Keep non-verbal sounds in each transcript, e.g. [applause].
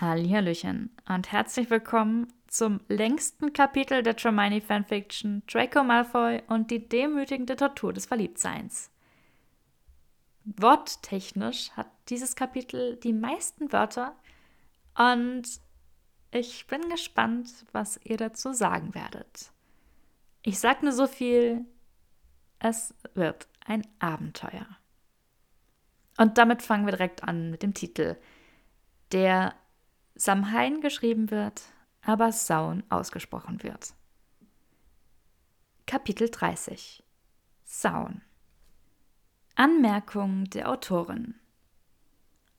Hallihallöchen und herzlich willkommen zum längsten Kapitel der Hermione Fanfiction Draco Malfoy und die demütigende Tortur des Verliebtseins. Worttechnisch hat dieses Kapitel die meisten Wörter und ich bin gespannt, was ihr dazu sagen werdet. Ich sag nur so viel, es wird ein Abenteuer. Und damit fangen wir direkt an mit dem Titel, der Samhain geschrieben wird, aber Saun ausgesprochen wird. Kapitel 30 Saun Anmerkung der Autorin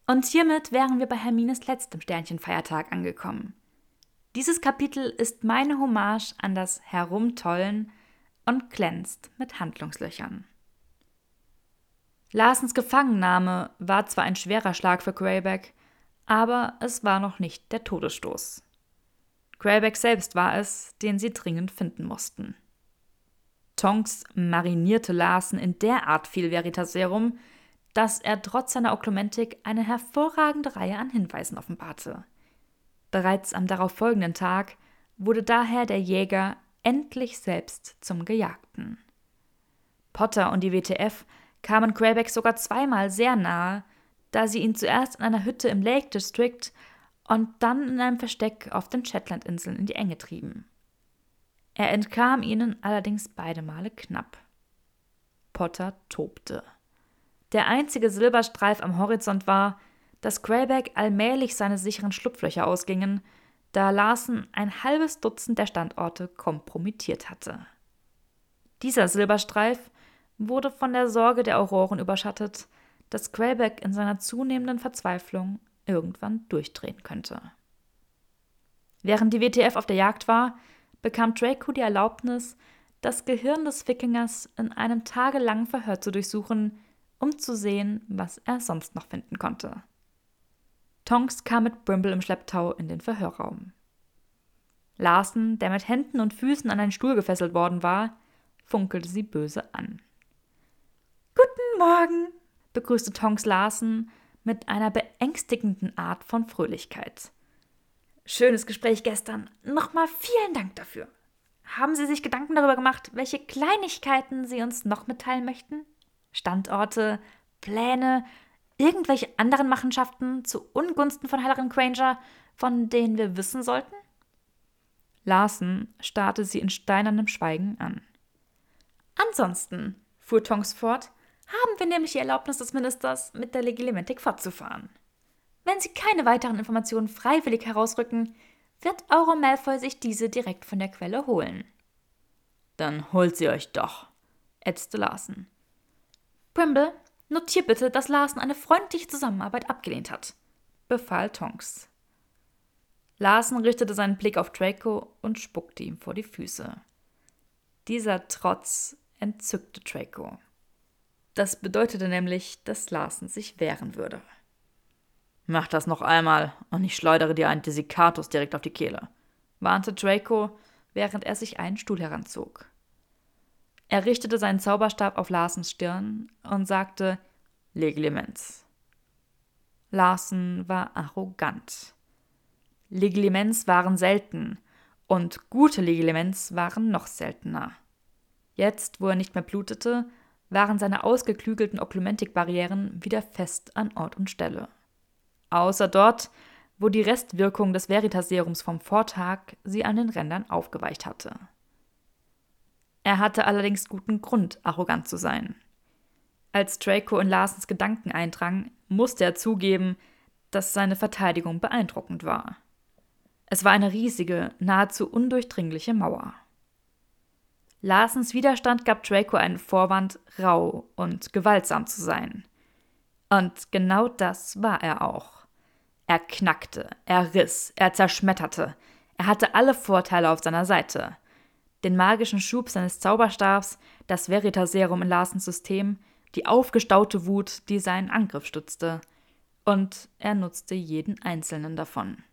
Und hiermit wären wir bei Hermines letztem Sternchenfeiertag angekommen. Dieses Kapitel ist meine Hommage an das Herumtollen und glänzt mit Handlungslöchern. Larsens Gefangennahme war zwar ein schwerer Schlag für Greyback, aber es war noch nicht der Todesstoß. Greyback selbst war es, den sie dringend finden mussten. Tonks marinierte Larsen in derart viel Veritaserum, dass er trotz seiner Oklumentik eine hervorragende Reihe an Hinweisen offenbarte. Bereits am darauffolgenden Tag wurde daher der Jäger endlich selbst zum Gejagten. Potter und die WTF kamen Greyback sogar zweimal sehr nahe, da sie ihn zuerst in einer Hütte im Lake District und dann in einem Versteck auf den Shetlandinseln in die Enge trieben. Er entkam ihnen allerdings beide Male knapp. Potter tobte. Der einzige Silberstreif am Horizont war, dass Greyback allmählich seine sicheren Schlupflöcher ausgingen, da Larsen ein halbes Dutzend der Standorte kompromittiert hatte. Dieser Silberstreif wurde von der Sorge der Auroren überschattet, dass Greyback in seiner zunehmenden Verzweiflung irgendwann durchdrehen könnte. Während die WTF auf der Jagd war, bekam Draco die Erlaubnis, das Gehirn des Wikingers in einem tagelangen Verhör zu durchsuchen, um zu sehen, was er sonst noch finden konnte. Tonks kam mit Brimble im Schlepptau in den Verhörraum. Larsen, der mit Händen und Füßen an einen Stuhl gefesselt worden war, funkelte sie böse an. Guten Morgen, begrüßte Tonks Larsen mit einer beängstigenden Art von Fröhlichkeit. Schönes Gespräch gestern. Nochmal vielen Dank dafür. Haben Sie sich Gedanken darüber gemacht, welche Kleinigkeiten Sie uns noch mitteilen möchten? Standorte, Pläne, irgendwelche anderen Machenschaften zu Ungunsten von Hallerin Granger, von denen wir wissen sollten? Larsen starrte sie in steinernem Schweigen an. Ansonsten, fuhr Tonks fort, haben wir nämlich die Erlaubnis des Ministers, mit der Legilementik fortzufahren. Wenn Sie keine weiteren Informationen freiwillig herausrücken, wird Euro Malfoy sich diese direkt von der Quelle holen. Dann holt sie euch doch, ätzte Larsen. Brimble, notier bitte, dass Larsen eine freundliche Zusammenarbeit abgelehnt hat, befahl Tonks. Larsen richtete seinen Blick auf Draco und spuckte ihm vor die Füße. Dieser Trotz entzückte Draco. Das bedeutete nämlich, dass Larsen sich wehren würde. Mach das noch einmal und ich schleudere dir einen Desikatus direkt auf die Kehle, warnte Draco, während er sich einen Stuhl heranzog. Er richtete seinen Zauberstab auf Larsens Stirn und sagte Leglimens. Larsen war arrogant. Leglimens waren selten und gute Leglimens waren noch seltener. Jetzt, wo er nicht mehr blutete, waren seine ausgeklügelten Oklumentikbarrieren wieder fest an Ort und Stelle. Außer dort, wo die Restwirkung des Veritas-Serums vom Vortag sie an den Rändern aufgeweicht hatte. Er hatte allerdings guten Grund, arrogant zu sein. Als Draco in Larsens Gedanken eindrang, musste er zugeben, dass seine Verteidigung beeindruckend war. Es war eine riesige, nahezu undurchdringliche Mauer. Larsens Widerstand gab Draco einen Vorwand, rau und gewaltsam zu sein. Und genau das war er auch. Er knackte, er riss, er zerschmetterte. Er hatte alle Vorteile auf seiner Seite. Den magischen Schub seines Zauberstabs, das Veritaserum in Larsens System, die aufgestaute Wut, die seinen Angriff stützte. Und er nutzte jeden einzelnen davon.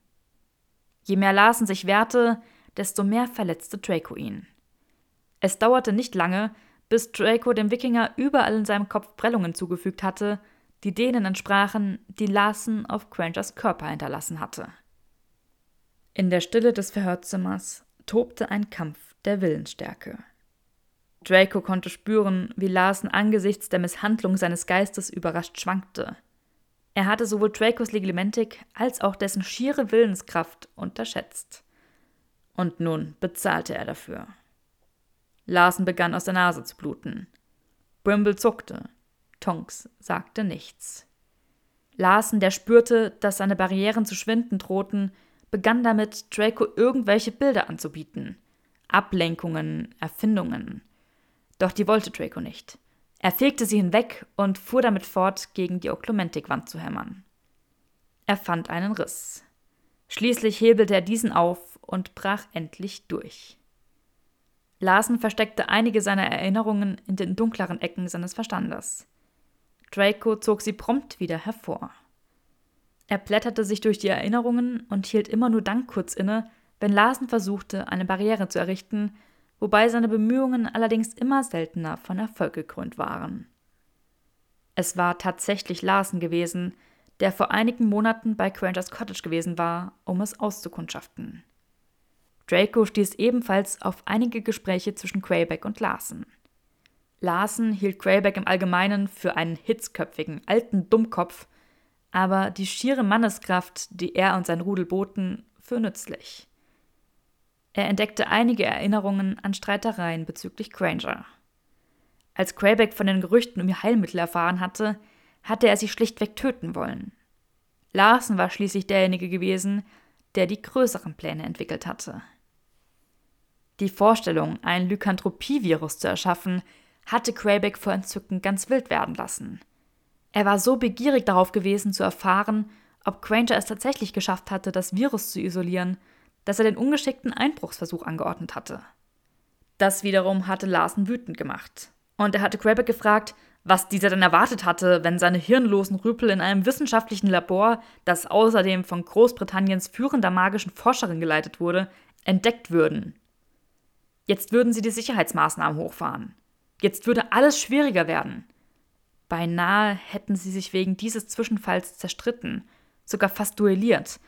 Je mehr Larsen sich wehrte, desto mehr verletzte Draco ihn. Es dauerte nicht lange, bis Draco dem Wikinger überall in seinem Kopf Prellungen zugefügt hatte, die denen entsprachen, die Larsen auf Grangers Körper hinterlassen hatte. In der Stille des Verhörzimmers tobte ein Kampf der Willensstärke. Draco konnte spüren, wie Larsen angesichts der Misshandlung seines Geistes überrascht schwankte. Er hatte sowohl Dracos Legimentik als auch dessen schiere Willenskraft unterschätzt. Und nun bezahlte er dafür. Larsen begann aus der Nase zu bluten. Brimble zuckte. Tonks sagte nichts. Larsen, der spürte, dass seine Barrieren zu schwinden drohten, begann damit, Draco irgendwelche Bilder anzubieten. Ablenkungen, Erfindungen. Doch die wollte Draco nicht. Er fegte sie hinweg und fuhr damit fort, gegen die Oklumentik-Wand zu hämmern. Er fand einen Riss. Schließlich hebelte er diesen auf und brach endlich durch. Larsen versteckte einige seiner Erinnerungen in den dunkleren Ecken seines Verstandes. Draco zog sie prompt wieder hervor. Er blätterte sich durch die Erinnerungen und hielt immer nur dann kurz inne, wenn Larsen versuchte, eine Barriere zu errichten, wobei seine Bemühungen allerdings immer seltener von Erfolg gekrönt waren. Es war tatsächlich Larsen gewesen, der vor einigen Monaten bei Grangers Cottage gewesen war, um es auszukundschaften. Draco stieß ebenfalls auf einige Gespräche zwischen Greyback und Larsen. Larsen hielt Greyback im Allgemeinen für einen hitzköpfigen, alten Dummkopf, aber die schiere Manneskraft, die er und sein Rudel boten, für nützlich. Er entdeckte einige Erinnerungen an Streitereien bezüglich Granger. Als Greyback von den Gerüchten um ihr Heilmittel erfahren hatte, hatte er sie schlichtweg töten wollen. Larsen war schließlich derjenige gewesen, der die größeren Pläne entwickelt hatte. Die Vorstellung, ein Lykanthropie-Virus zu erschaffen, hatte Greyback vor Entzücken ganz wild werden lassen. Er war so begierig darauf gewesen zu erfahren, ob Granger es tatsächlich geschafft hatte, das Virus zu isolieren, dass er den ungeschickten Einbruchsversuch angeordnet hatte. Das wiederum hatte Larsen wütend gemacht. Und er hatte Greyback gefragt, was dieser denn erwartet hatte, wenn seine hirnlosen Rüpel in einem wissenschaftlichen Labor, das außerdem von Großbritanniens führender magischen Forscherin geleitet wurde, entdeckt würden. Jetzt würden sie die Sicherheitsmaßnahmen hochfahren. Jetzt würde alles schwieriger werden. Beinahe hätten sie sich wegen dieses Zwischenfalls zerstritten, sogar fast duelliert.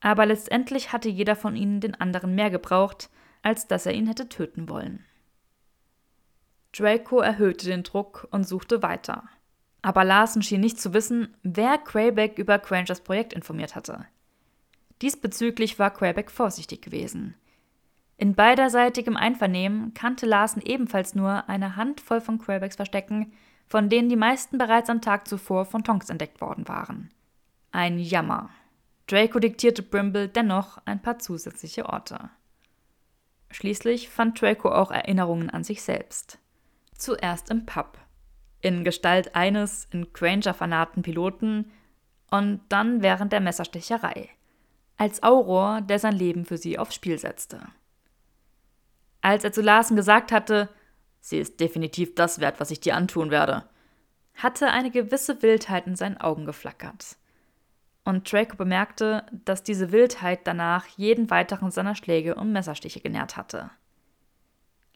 Aber letztendlich hatte jeder von ihnen den anderen mehr gebraucht, als dass er ihn hätte töten wollen. Draco erhöhte den Druck und suchte weiter. Aber Larsen schien nicht zu wissen, wer Crayback über Grangers Projekt informiert hatte. Diesbezüglich war Crayback vorsichtig gewesen. In beiderseitigem Einvernehmen kannte Larsen ebenfalls nur eine Handvoll von Quebecks Verstecken, von denen die meisten bereits am Tag zuvor von Tonks entdeckt worden waren. Ein Jammer. Draco diktierte Brimble dennoch ein paar zusätzliche Orte. Schließlich fand Draco auch Erinnerungen an sich selbst. Zuerst im Pub, in Gestalt eines in Granger vernahrten Piloten und dann während der Messerstecherei, als Auror, der sein Leben für sie aufs Spiel setzte. Als er zu Larsen gesagt hatte, sie ist definitiv das wert, was ich dir antun werde, hatte eine gewisse Wildheit in seinen Augen geflackert. Und Draco bemerkte, dass diese Wildheit danach jeden weiteren seiner Schläge und Messerstiche genährt hatte.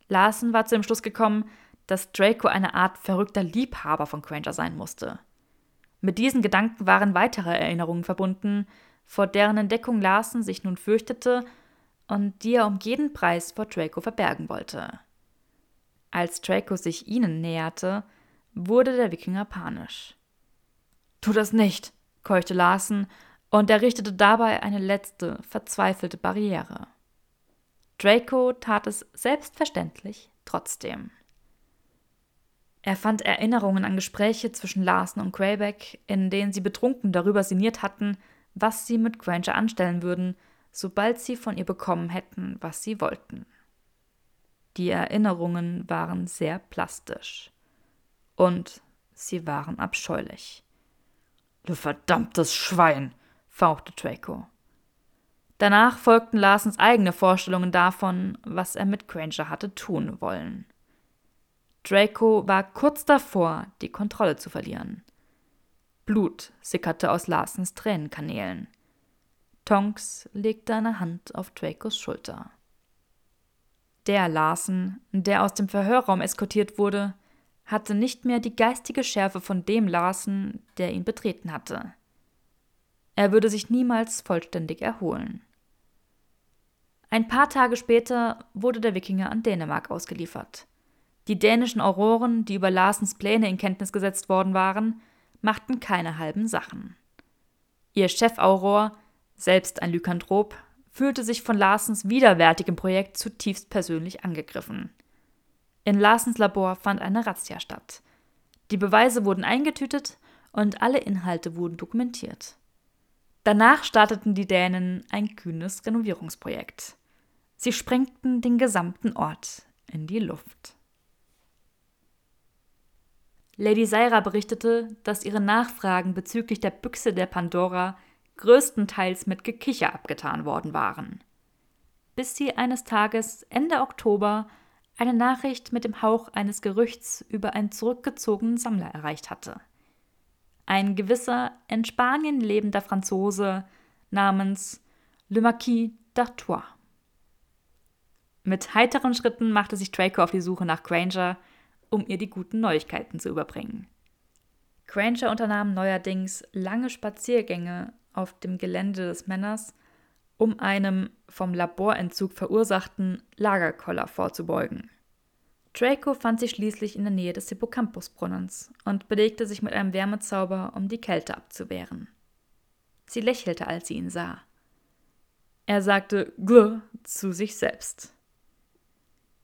Larsen war zu dem Schluss gekommen, dass Draco eine Art verrückter Liebhaber von Granger sein musste. Mit diesen Gedanken waren weitere Erinnerungen verbunden, vor deren Entdeckung Larsen sich nun fürchtete und die er um jeden Preis vor Draco verbergen wollte. Als Draco sich ihnen näherte, wurde der Wikinger panisch. Tu das nicht, keuchte Larsen und errichtete dabei eine letzte, verzweifelte Barriere. Draco tat es selbstverständlich trotzdem. Er fand Erinnerungen an Gespräche zwischen Larsen und Greyback, in denen sie betrunken darüber sinniert hatten, was sie mit Granger anstellen würden, sobald sie von ihr bekommen hätten, was sie wollten. Die Erinnerungen waren sehr plastisch. Und sie waren abscheulich. Du verdammtes Schwein, fauchte Draco. Danach folgten Larsens eigene Vorstellungen davon, was er mit Granger hatte tun wollen. Draco war kurz davor, die Kontrolle zu verlieren. Blut sickerte aus Larsens Tränenkanälen. Tonks legte eine Hand auf Dracos Schulter. Der Larsen, der aus dem Verhörraum eskortiert wurde, hatte nicht mehr die geistige Schärfe von dem Larsen, der ihn betreten hatte. Er würde sich niemals vollständig erholen. Ein paar Tage später wurde der Wikinger an Dänemark ausgeliefert. Die dänischen Auroren, die über Larsens Pläne in Kenntnis gesetzt worden waren, machten keine halben Sachen. Ihr Chefauror, selbst ein Lykanthrop, fühlte sich von Larsens widerwärtigem Projekt zutiefst persönlich angegriffen. In Larsens Labor fand eine Razzia statt. Die Beweise wurden eingetütet und alle Inhalte wurden dokumentiert. Danach starteten die Dänen ein kühnes Renovierungsprojekt. Sie sprengten den gesamten Ort in die Luft. Lady Saira berichtete, dass ihre Nachfragen bezüglich der Büchse der Pandora größtenteils mit Gekicher abgetan worden waren. Bis sie eines Tages Ende Oktober eine Nachricht mit dem Hauch eines Gerüchts über einen zurückgezogenen Sammler erreicht hatte. Ein gewisser in Spanien lebender Franzose namens Le Marquis d'Artois. Mit heiteren Schritten machte sich Draco auf die Suche nach Granger, um ihr die guten Neuigkeiten zu überbringen. Granger unternahm neuerdings lange Spaziergänge auf dem Gelände des Männers, um einem vom Laborentzug verursachten Lagerkoller vorzubeugen. Draco fand sie schließlich in der Nähe des Hippocampusbrunnens und belegte sich mit einem Wärmezauber, um die Kälte abzuwehren. Sie lächelte, als sie ihn sah. Er sagte Gl zu sich selbst.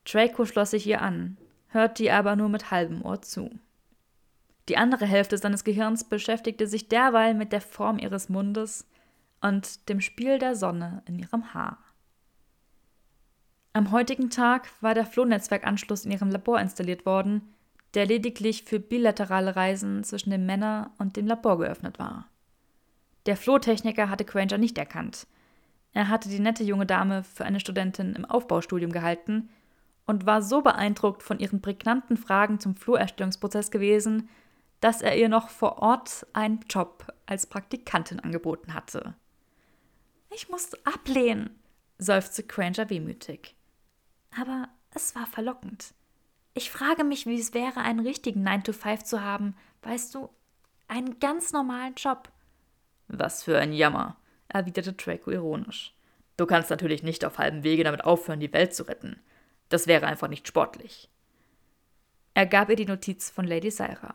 Draco schloss sich ihr an, hörte ihr aber nur mit halbem Ohr zu. Die andere Hälfte seines Gehirns beschäftigte sich derweil mit der Form ihres Mundes und dem Spiel der Sonne in ihrem Haar. Am heutigen Tag war der Flohnetzwerkanschluss in ihrem Labor installiert worden, der lediglich für bilaterale Reisen zwischen dem Männer und dem Labor geöffnet war. Der Flohtechniker hatte Granger nicht erkannt. Er hatte die nette junge Dame für eine Studentin im Aufbaustudium gehalten und war so beeindruckt von ihren prägnanten Fragen zum Floherstellungsprozess gewesen, dass er ihr noch vor Ort einen Job als Praktikantin angeboten hatte. Ich musste ablehnen, seufzte Granger wehmütig. Aber es war verlockend. Ich frage mich, wie es wäre, einen richtigen 9 to 5 zu haben, weißt du, einen ganz normalen Job. Was für ein Jammer, erwiderte Draco ironisch. Du kannst natürlich nicht auf halbem Wege damit aufhören, die Welt zu retten. Das wäre einfach nicht sportlich. Er gab ihr die Notiz von Lady Syra.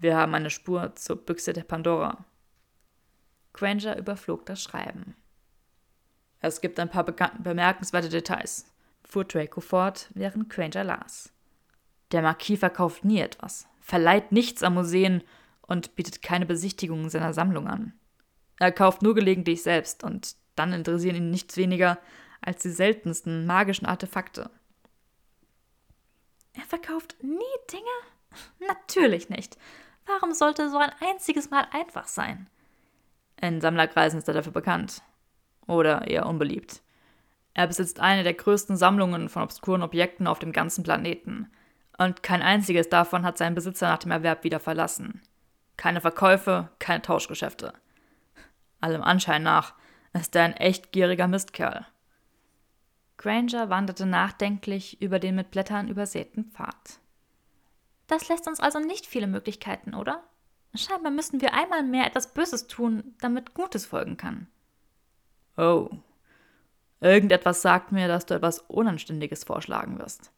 Wir haben eine Spur zur Büchse der Pandora. Granger überflog das Schreiben. Es gibt ein paar bemerkenswerte Details, fuhr Draco fort, während Granger las. Der Marquis verkauft nie etwas, verleiht nichts an Museen und bietet keine Besichtigungen seiner Sammlung an. Er kauft nur gelegentlich selbst und dann interessieren ihn nichts weniger als die seltensten magischen Artefakte. Er verkauft nie Dinge? Natürlich nicht. Warum sollte so ein einziges Mal einfach sein? In Sammlerkreisen ist er dafür bekannt. Oder eher unbeliebt. Er besitzt eine der größten Sammlungen von obskuren Objekten auf dem ganzen Planeten. Und kein einziges davon hat seinen Besitzer nach dem Erwerb wieder verlassen. Keine Verkäufe, keine Tauschgeschäfte. Allem Anschein nach ist er ein echt gieriger Mistkerl. Granger wanderte nachdenklich über den mit Blättern übersäten Pfad. Das lässt uns also nicht viele Möglichkeiten, oder? Scheinbar müssen wir einmal mehr etwas Böses tun, damit Gutes folgen kann. Oh. Irgendetwas sagt mir, dass du etwas Unanständiges vorschlagen wirst.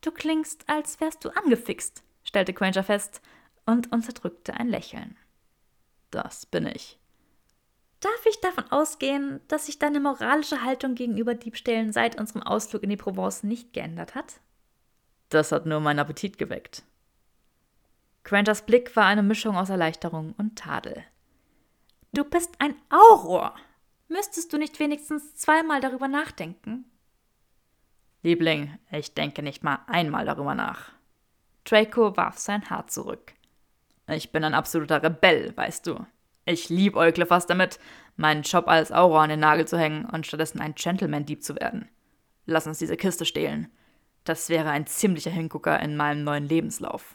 Du klingst, als wärst du angefixt, stellte Granger fest und unterdrückte ein Lächeln. Das bin ich. Darf ich davon ausgehen, dass sich deine moralische Haltung gegenüber Diebstählen seit unserem Ausflug in die Provence nicht geändert hat? Das hat nur meinen Appetit geweckt. Grangers Blick war eine Mischung aus Erleichterung und Tadel. Du bist ein Auror. Müsstest du nicht wenigstens zweimal darüber nachdenken? Liebling, ich denke nicht mal einmal darüber nach. Draco warf sein Haar zurück. Ich bin ein absoluter Rebell, weißt du. Ich liebäugle fast damit, meinen Job als Auror an den Nagel zu hängen und stattdessen ein Gentleman-Dieb zu werden. Lass uns diese Kiste stehlen. Das wäre ein ziemlicher Hingucker in meinem neuen Lebenslauf.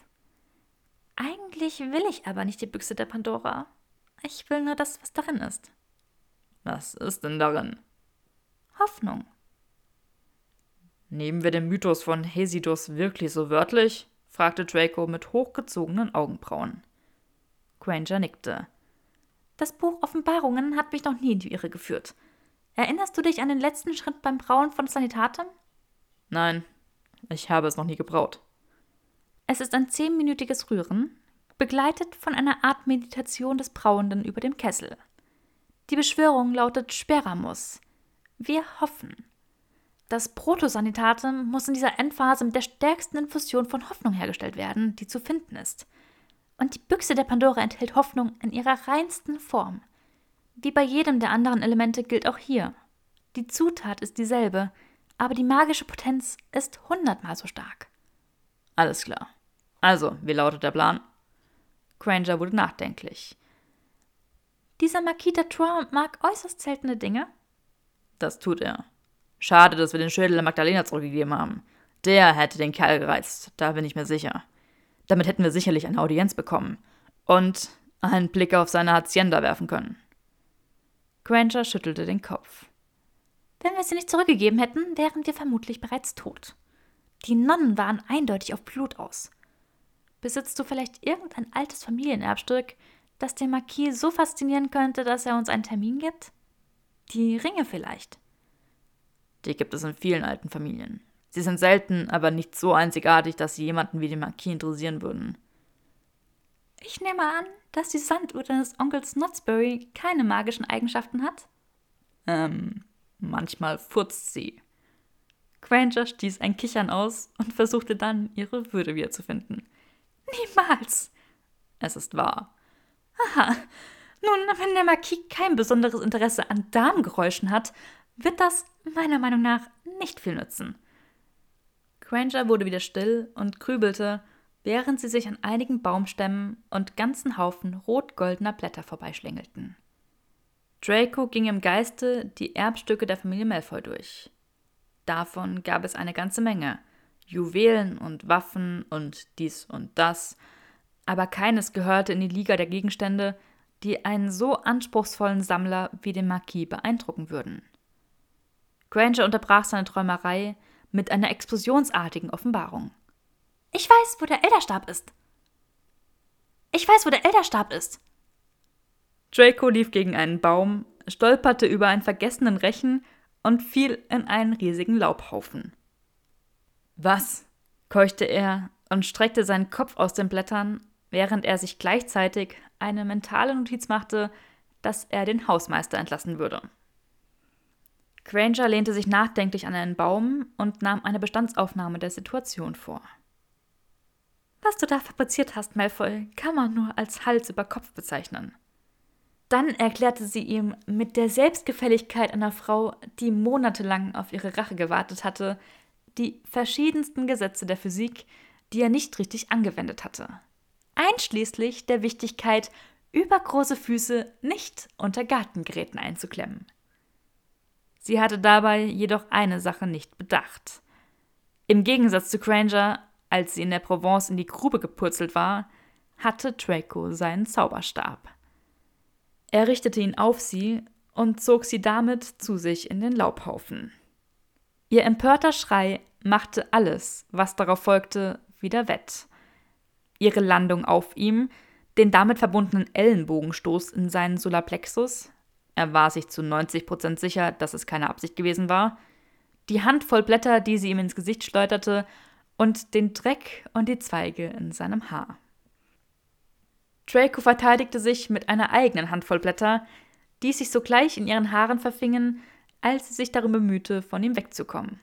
Eigentlich will ich aber nicht die Büchse der Pandora. Ich will nur das, was darin ist. Was ist denn darin? Hoffnung. Nehmen wir den Mythos von Hesidus wirklich so wörtlich? fragte Draco mit hochgezogenen Augenbrauen. Granger nickte. Das Buch Offenbarungen hat mich noch nie in die Irre geführt. Erinnerst du dich an den letzten Schritt beim Brauen von Sanitatem? Nein, ich habe es noch nie gebraut. Es ist ein zehnminütiges Rühren, begleitet von einer Art Meditation des Brauenden über dem Kessel. Die Beschwörung lautet Speramus. Wir hoffen. Das Protosanitatum muss in dieser Endphase mit der stärksten Infusion von Hoffnung hergestellt werden, die zu finden ist. Und die Büchse der Pandora enthält Hoffnung in ihrer reinsten Form. Wie bei jedem der anderen Elemente gilt auch hier. Die Zutat ist dieselbe, aber die magische Potenz ist hundertmal so stark. Alles klar. Also, wie lautet der Plan? Granger wurde nachdenklich. Dieser Makita Troy mag äußerst seltene Dinge. Das tut er. Schade, dass wir den Schädel der Magdalena zurückgegeben haben. Der hätte den Kerl gereizt, da bin ich mir sicher. Damit hätten wir sicherlich eine Audienz bekommen. Und einen Blick auf seine Hacienda werfen können. Granger schüttelte den Kopf. Wenn wir sie nicht zurückgegeben hätten, wären wir vermutlich bereits tot. Die Nonnen waren eindeutig auf Blut aus. Besitzt du vielleicht irgendein altes Familienerbstück, das den Marquis so faszinieren könnte, dass er uns einen Termin gibt? Die Ringe vielleicht. Die gibt es in vielen alten Familien. Sie sind selten, aber nicht so einzigartig, dass sie jemanden wie den Marquis interessieren würden. Ich nehme an, dass die Sanduhr deines Onkels Knotsbury keine magischen Eigenschaften hat? Ähm, manchmal furzt sie. Granger stieß ein Kichern aus und versuchte dann, ihre Würde wiederzufinden. Niemals! Es ist wahr. Aha. Nun, wenn der Marquis kein besonderes Interesse an Darmgeräuschen hat, wird das meiner Meinung nach nicht viel nützen. Granger wurde wieder still und grübelte, während sie sich an einigen Baumstämmen und ganzen Haufen rot-goldener Blätter vorbeischlängelten. Draco ging im Geiste die Erbstücke der Familie Malfoy durch. Davon gab es eine ganze Menge. Juwelen und Waffen und dies und das. Aber keines gehörte in die Liga der Gegenstände, die einen so anspruchsvollen Sammler wie den Marquis beeindrucken würden. Granger unterbrach seine Träumerei mit einer explosionsartigen Offenbarung. Ich weiß, wo der Elderstab ist. Ich weiß, wo der Elderstab ist. Draco lief gegen einen Baum, stolperte über einen vergessenen Rechen und fiel in einen riesigen Laubhaufen. Was? keuchte er und streckte seinen Kopf aus den Blättern, während er sich gleichzeitig eine mentale Notiz machte, dass er den Hausmeister entlassen würde. Granger lehnte sich nachdenklich an einen Baum und nahm eine Bestandsaufnahme der Situation vor. Was du da fabriziert hast, Malfoy, kann man nur als Hals über Kopf bezeichnen. Dann erklärte sie ihm mit der Selbstgefälligkeit einer Frau, die monatelang auf ihre Rache gewartet hatte, die verschiedensten Gesetze der Physik, die er nicht richtig angewendet hatte. Einschließlich der Wichtigkeit, übergroße Füße nicht unter Gartengeräten einzuklemmen. Sie hatte dabei jedoch eine Sache nicht bedacht. Im Gegensatz zu Granger, als sie in der Provence in die Grube gepurzelt war, hatte Draco seinen Zauberstab. Er richtete ihn auf sie und zog sie damit zu sich in den Laubhaufen. Ihr empörter Schrei machte alles, was darauf folgte, wieder wett. Ihre Landung auf ihm, den damit verbundenen Ellenbogenstoß in seinen Solarplexus, er war sich zu 90 Prozent sicher, dass es keine Absicht gewesen war, die Handvoll Blätter, die sie ihm ins Gesicht schleuderte, und den Dreck und die Zweige in seinem Haar. Draco verteidigte sich mit einer eigenen Handvoll Blätter, die sich sogleich in ihren Haaren verfingen, als sie sich darum bemühte, von ihm wegzukommen.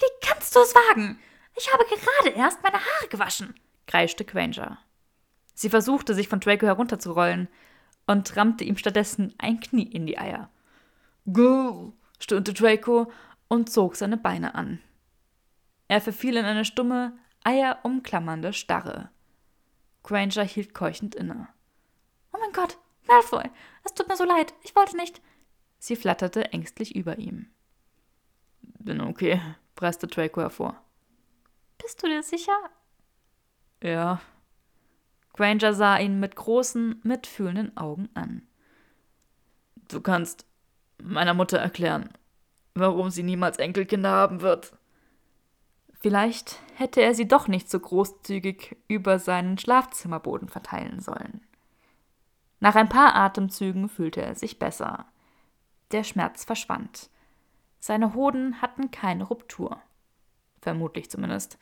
Wie kannst du es wagen? Ich habe gerade erst meine Haare gewaschen, kreischte Granger. Sie versuchte, sich von Draco herunterzurollen und rammte ihm stattdessen ein Knie in die Eier. Grrr, stöhnte Draco und zog seine Beine an. Er verfiel in eine stumme, Eier umklammernde Starre. Granger hielt keuchend inne. Oh mein Gott, Malfoy, es tut mir so leid, ich wollte nicht. Sie flatterte ängstlich über ihm. Bin okay, presste Draco hervor. Bist du dir sicher? Ja. Granger sah ihn mit großen, mitfühlenden Augen an. Du kannst meiner Mutter erklären, warum sie niemals Enkelkinder haben wird. Vielleicht hätte er sie doch nicht so großzügig über seinen Schlafzimmerboden verteilen sollen. Nach ein paar Atemzügen fühlte er sich besser. Der Schmerz verschwand. Seine Hoden hatten keine Ruptur. Vermutlich zumindest.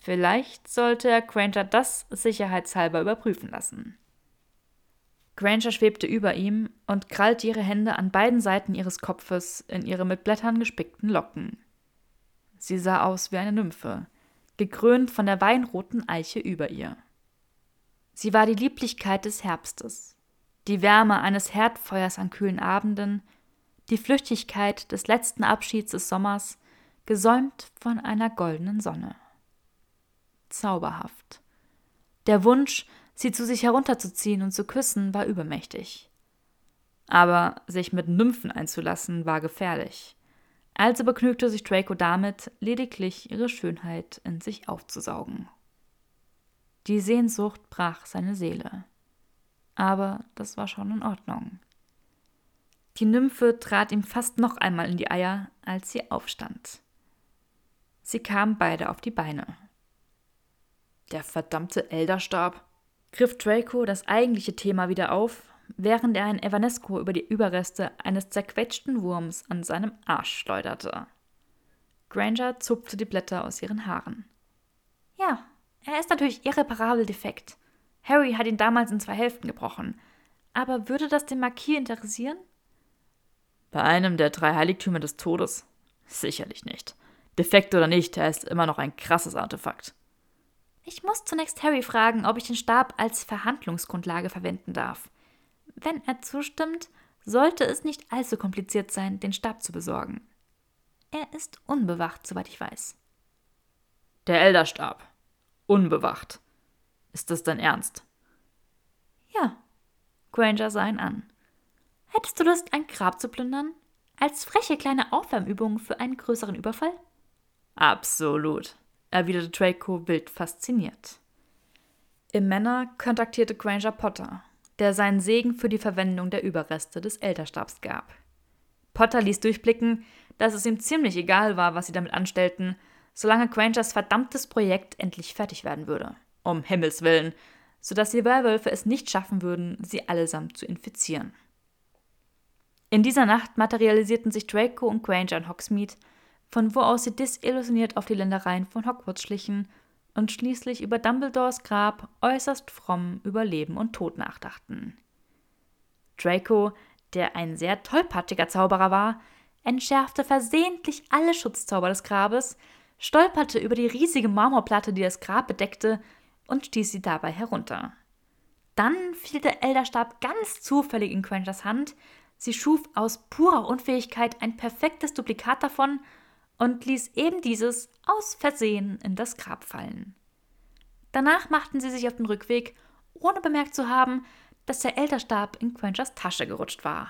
Vielleicht sollte er Granger das sicherheitshalber überprüfen lassen. Granger schwebte über ihm und krallte ihre Hände an beiden Seiten ihres Kopfes in ihre mit Blättern gespickten Locken. Sie sah aus wie eine Nymphe, gekrönt von der weinroten Eiche über ihr. Sie war die Lieblichkeit des Herbstes, die Wärme eines Herdfeuers an kühlen Abenden, die Flüchtigkeit des letzten Abschieds des Sommers, gesäumt von einer goldenen Sonne. Zauberhaft. Der Wunsch, sie zu sich herunterzuziehen und zu küssen, war übermächtig. Aber sich mit Nymphen einzulassen, war gefährlich. Also begnügte sich Draco damit, lediglich ihre Schönheit in sich aufzusaugen. Die Sehnsucht brach seine Seele. Aber das war schon in Ordnung. Die Nymphe trat ihm fast noch einmal in die Eier, als sie aufstand. Sie kamen beide auf die Beine. Der verdammte Elderstab, griff Draco das eigentliche Thema wieder auf, während er ein Evanesco über die Überreste eines zerquetschten Wurms an seinem Arsch schleuderte. Granger zupfte die Blätter aus ihren Haaren. Ja, er ist natürlich irreparabel defekt. Harry hat ihn damals in zwei Hälften gebrochen. Aber würde das den Marquis interessieren? Bei einem der drei Heiligtümer des Todes? Sicherlich nicht. Defekt oder nicht, er ist immer noch ein krasses Artefakt. Ich muss zunächst Harry fragen, ob ich den Stab als Verhandlungsgrundlage verwenden darf. Wenn er zustimmt, sollte es nicht allzu kompliziert sein, den Stab zu besorgen. Er ist unbewacht, soweit ich weiß. Der Elderstab. Unbewacht. Ist das dein Ernst? Ja. Granger sah ihn an. Hättest du Lust, ein Grab zu plündern? Als freche kleine Aufwärmübung für einen größeren Überfall? Absolut, erwiderte Draco wild fasziniert. Im Männer kontaktierte Granger Potter, der seinen Segen für die Verwendung der Überreste des Elterstabs gab. Potter ließ durchblicken, dass es ihm ziemlich egal war, was sie damit anstellten, solange Grangers verdammtes Projekt endlich fertig werden würde. Um Himmels willen, sodass die Werwölfe es nicht schaffen würden, sie allesamt zu infizieren. In dieser Nacht materialisierten sich Draco und Granger in Hogsmeade, von wo aus sie disillusioniert auf die Ländereien von Hogwarts schlichen und schließlich über Dumbledores Grab äußerst fromm über Leben und Tod nachdachten. Draco, der ein sehr tollpatschiger Zauberer war, entschärfte versehentlich alle Schutzzauber des Grabes, stolperte über die riesige Marmorplatte, die das Grab bedeckte, und stieß sie dabei herunter. Dann fiel der Elderstab ganz zufällig in Quenchers Hand, sie schuf aus purer Unfähigkeit ein perfektes Duplikat davon und ließ eben dieses aus Versehen in das Grab fallen. Danach machten sie sich auf den Rückweg, ohne bemerkt zu haben, dass der Elterstab in Quenchers Tasche gerutscht war.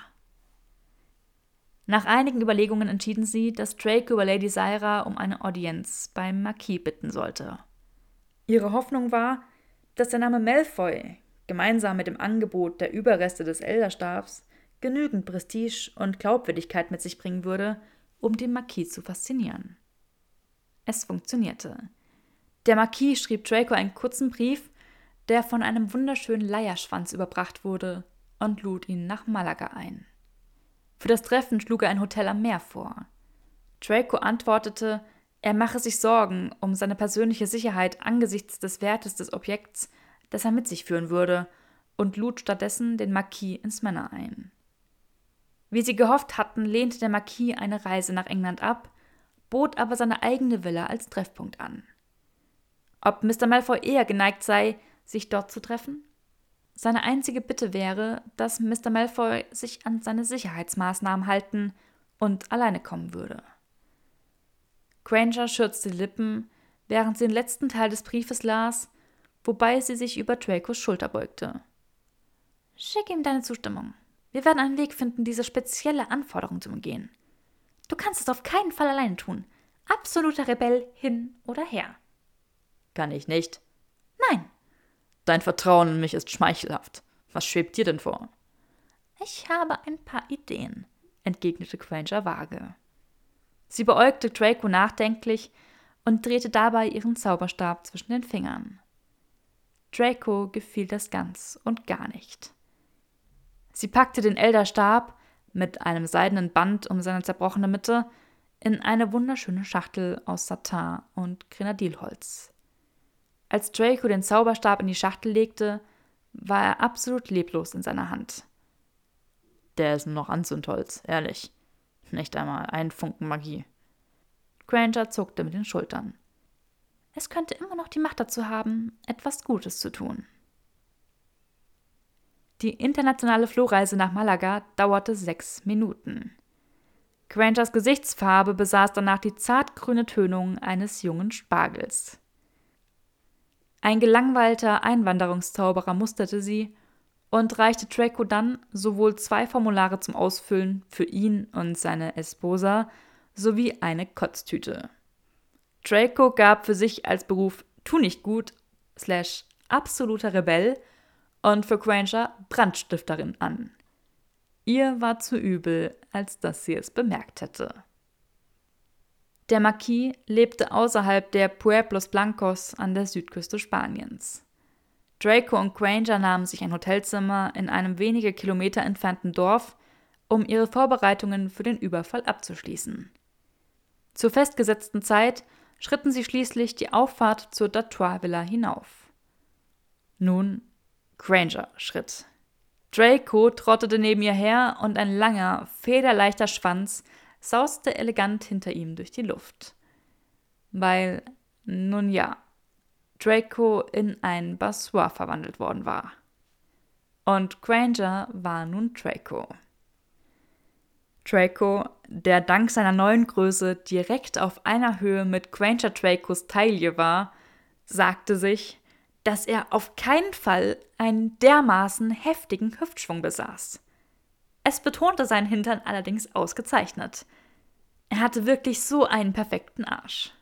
Nach einigen Überlegungen entschieden sie, dass Draco über Lady Syra um eine Audienz beim Marquis bitten sollte. Ihre Hoffnung war, dass der Name Malfoy gemeinsam mit dem Angebot der Überreste des Elderstabs genügend Prestige und Glaubwürdigkeit mit sich bringen würde, um den Marquis zu faszinieren. Es funktionierte. Der Marquis schrieb Draco einen kurzen Brief, der von einem wunderschönen Leierschwanz überbracht wurde, und lud ihn nach Malaga ein. Für das Treffen schlug er ein Hotel am Meer vor. Draco antwortete, er mache sich Sorgen um seine persönliche Sicherheit angesichts des Wertes des Objekts, das er mit sich führen würde, und lud stattdessen den Marquis ins Männer ein. Wie sie gehofft hatten, lehnte der Marquis eine Reise nach England ab, bot aber seine eigene Villa als Treffpunkt an. Ob Mr. Malfoy eher geneigt sei, sich dort zu treffen? Seine einzige Bitte wäre, dass Mr. Malfoy sich an seine Sicherheitsmaßnahmen halten und alleine kommen würde. Granger schürzte die Lippen, während sie den letzten Teil des Briefes las, wobei sie sich über Dracos Schulter beugte. Schick ihm deine Zustimmung. Wir werden einen Weg finden, diese spezielle Anforderung zu umgehen. Du kannst es auf keinen Fall alleine tun. Absoluter Rebell hin oder her. Kann ich nicht. Nein. Dein Vertrauen in mich ist schmeichelhaft. Was schwebt dir denn vor? Ich habe ein paar Ideen, entgegnete Granger vage. Sie beäugte Draco nachdenklich und drehte dabei ihren Zauberstab zwischen den Fingern. Draco gefiel das ganz und gar nicht. Sie packte den Elderstab, mit einem seidenen Band um seine zerbrochene Mitte, in eine wunderschöne Schachtel aus Satin und Grenadilholz. Als Draco den Zauberstab in die Schachtel legte, war er absolut leblos in seiner Hand. Der ist nur noch Anzündholz, ehrlich. Nicht einmal ein Funken Magie. Granger zuckte mit den Schultern. Es könnte immer noch die Macht dazu haben, etwas Gutes zu tun. Die internationale Flohreise nach Malaga dauerte sechs Minuten. Grangers Gesichtsfarbe besaß danach die zartgrüne Tönung eines jungen Spargels. Ein gelangweilter Einwanderungszauberer musterte sie und reichte Draco dann sowohl zwei Formulare zum Ausfüllen für ihn und seine Esposa sowie eine Kotztüte. Draco gab für sich als Beruf Tu nicht gut slash absoluter Rebell und für Granger Brandstifterin an. Ihr war zu übel, als dass sie es bemerkt hätte. Der Marquis lebte außerhalb der Pueblos Blancos an der Südküste Spaniens. Draco und Granger nahmen sich ein Hotelzimmer in einem wenige Kilometer entfernten Dorf, um ihre Vorbereitungen für den Überfall abzuschließen. Zur festgesetzten Zeit schritten sie schließlich die Auffahrt zur Datois Villa hinauf. Nun Granger schritt. Draco trottete neben ihr her und ein langer, federleichter Schwanz sauste elegant hinter ihm durch die Luft. Weil, nun ja, Draco in ein Bassoir verwandelt worden war. Und Granger war nun Draco. Draco, der dank seiner neuen Größe direkt auf einer Höhe mit Granger Dracos Taille war, sagte sich, dass er auf keinen Fall einen dermaßen heftigen Hüftschwung besaß. Es betonte seinen Hintern allerdings ausgezeichnet. Er hatte wirklich so einen perfekten Arsch.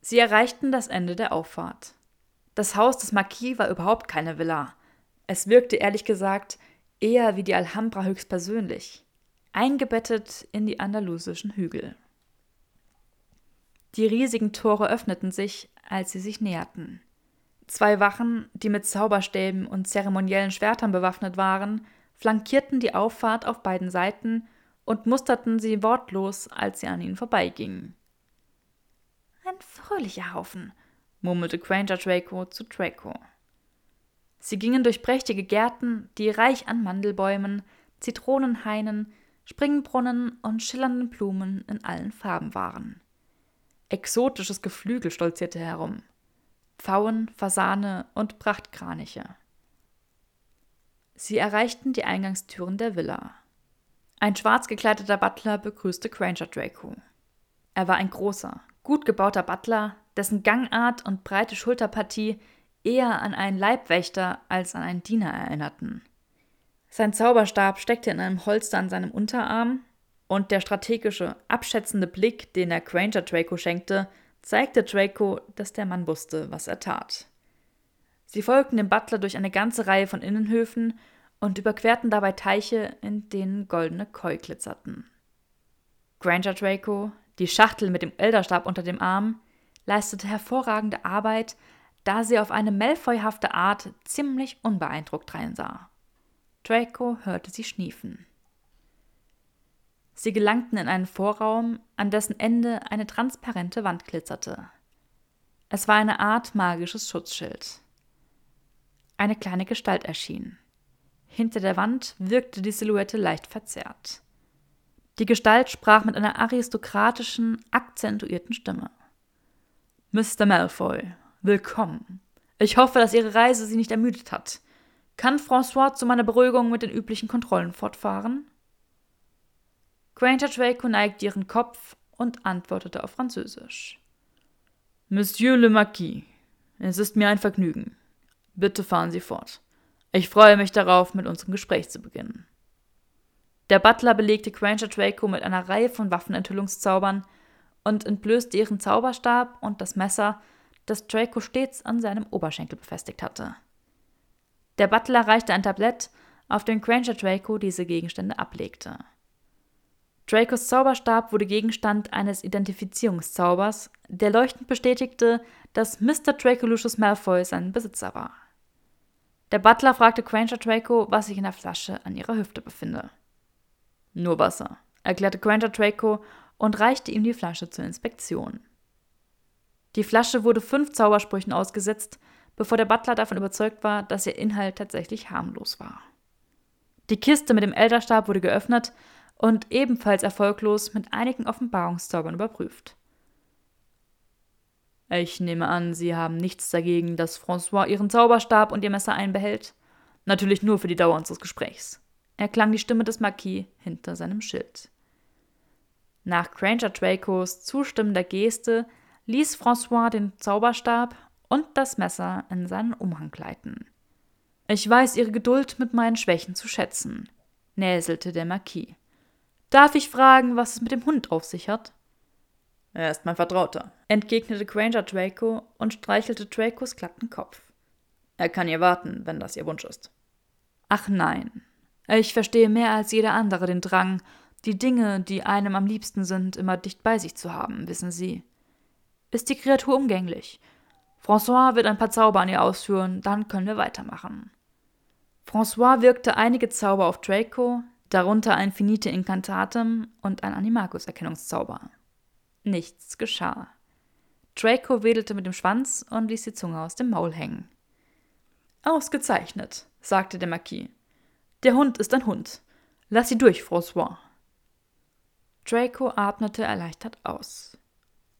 Sie erreichten das Ende der Auffahrt. Das Haus des Marquis war überhaupt keine Villa. Es wirkte ehrlich gesagt eher wie die Alhambra höchstpersönlich eingebettet in die andalusischen Hügel. Die riesigen Tore öffneten sich, als sie sich näherten. Zwei Wachen, die mit Zauberstäben und zeremoniellen Schwertern bewaffnet waren, flankierten die Auffahrt auf beiden Seiten und musterten sie wortlos, als sie an ihnen vorbeigingen. Ein fröhlicher Haufen, murmelte Granger Draco zu Draco. Sie gingen durch prächtige Gärten, die reich an Mandelbäumen, Zitronenhainen, Springbrunnen und schillernden Blumen in allen Farben waren. Exotisches Geflügel stolzierte herum. Pfauen, Fasane und Prachtkraniche. Sie erreichten die Eingangstüren der Villa. Ein schwarz gekleideter Butler begrüßte Granger Draco. Er war ein großer, gut gebauter Butler, dessen Gangart und breite Schulterpartie eher an einen Leibwächter als an einen Diener erinnerten. Sein Zauberstab steckte in einem Holster an seinem Unterarm und der strategische, abschätzende Blick, den er Granger Draco schenkte, zeigte Draco, dass der Mann wusste, was er tat. Sie folgten dem Butler durch eine ganze Reihe von Innenhöfen und überquerten dabei Teiche, in denen goldene Koi glitzerten. Granger Draco, die Schachtel mit dem Elderstab unter dem Arm, leistete hervorragende Arbeit, da sie auf eine Malfoy-hafte Art ziemlich unbeeindruckt reinsah. Draco hörte sie schniefen. Sie gelangten in einen Vorraum, an dessen Ende eine transparente Wand glitzerte. Es war eine Art magisches Schutzschild. Eine kleine Gestalt erschien. Hinter der Wand wirkte die Silhouette leicht verzerrt. Die Gestalt sprach mit einer aristokratischen, akzentuierten Stimme. Mr. Malfoy, willkommen. Ich hoffe, dass Ihre Reise Sie nicht ermüdet hat. Kann François zu meiner Beruhigung mit den üblichen Kontrollen fortfahren? Granger Draco neigte ihren Kopf und antwortete auf Französisch. Monsieur le Marquis, es ist mir ein Vergnügen. Bitte fahren Sie fort. Ich freue mich darauf, mit unserem Gespräch zu beginnen. Der Butler belegte Granger Draco mit einer Reihe von Waffenenthüllungszaubern und entblößte ihren Zauberstab und das Messer, das Draco stets an seinem Oberschenkel befestigt hatte. Der Butler reichte ein Tablett, auf dem Granger Draco diese Gegenstände ablegte. Dracos Zauberstab wurde Gegenstand eines Identifizierungszaubers, der leuchtend bestätigte, dass Mr. Draco Lucius Malfoy sein Besitzer war. Der Butler fragte Granger Draco, was sich in der Flasche an ihrer Hüfte befinde. Nur Wasser, erklärte Granger Draco und reichte ihm die Flasche zur Inspektion. Die Flasche wurde fünf Zaubersprüchen ausgesetzt, bevor der Butler davon überzeugt war, dass ihr Inhalt tatsächlich harmlos war. Die Kiste mit dem Elderstab wurde geöffnet und ebenfalls erfolglos mit einigen Offenbarungszaubern überprüft. Ich nehme an, Sie haben nichts dagegen, dass François Ihren Zauberstab und Ihr Messer einbehält. Natürlich nur für die Dauer unseres Gesprächs. Erklang die Stimme des Marquis hinter seinem Schild. Nach Granger Dracos zustimmender Geste ließ François den Zauberstab und das Messer in seinen Umhang gleiten. Ich weiß Ihre Geduld mit meinen Schwächen zu schätzen, näselte der Marquis. Darf ich fragen, was es mit dem Hund auf sich hat? Er ist mein Vertrauter, entgegnete Granger Draco und streichelte Dracos glatten Kopf. Er kann ihr warten, wenn das ihr Wunsch ist. Ach nein. Ich verstehe mehr als jeder andere den Drang, die Dinge, die einem am liebsten sind, immer dicht bei sich zu haben, wissen Sie. Ist die Kreatur umgänglich? François wird ein paar Zauber an ihr ausführen, dann können wir weitermachen. François wirkte einige Zauber auf Draco, darunter ein Finite Incantatem und ein Animagus-Erkennungszauber. Nichts geschah. Draco wedelte mit dem Schwanz und ließ die Zunge aus dem Maul hängen. Ausgezeichnet, sagte der Marquis. Der Hund ist ein Hund. Lass sie durch, François. Draco atmete erleichtert aus.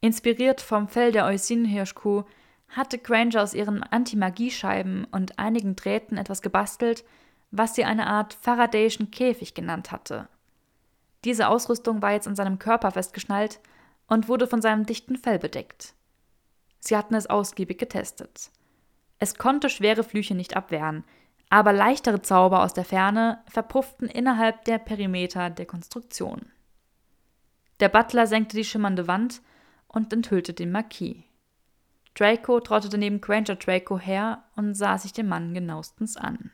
Inspiriert vom Fell der Eusin-Hirschkuh hatte Granger aus ihren Anti-Magie-Scheiben und einigen Drähten etwas gebastelt, was sie eine Art Faradayschen Käfig genannt hatte. Diese Ausrüstung war jetzt an seinem Körper festgeschnallt und wurde von seinem dichten Fell bedeckt. Sie hatten es ausgiebig getestet. Es konnte schwere Flüche nicht abwehren, aber leichtere Zauber aus der Ferne verpufften innerhalb der Perimeter der Konstruktion. Der Butler senkte die schimmernde Wand und enthüllte den Marquis. Draco trottete neben Granger Draco her und sah sich den Mann genauestens an.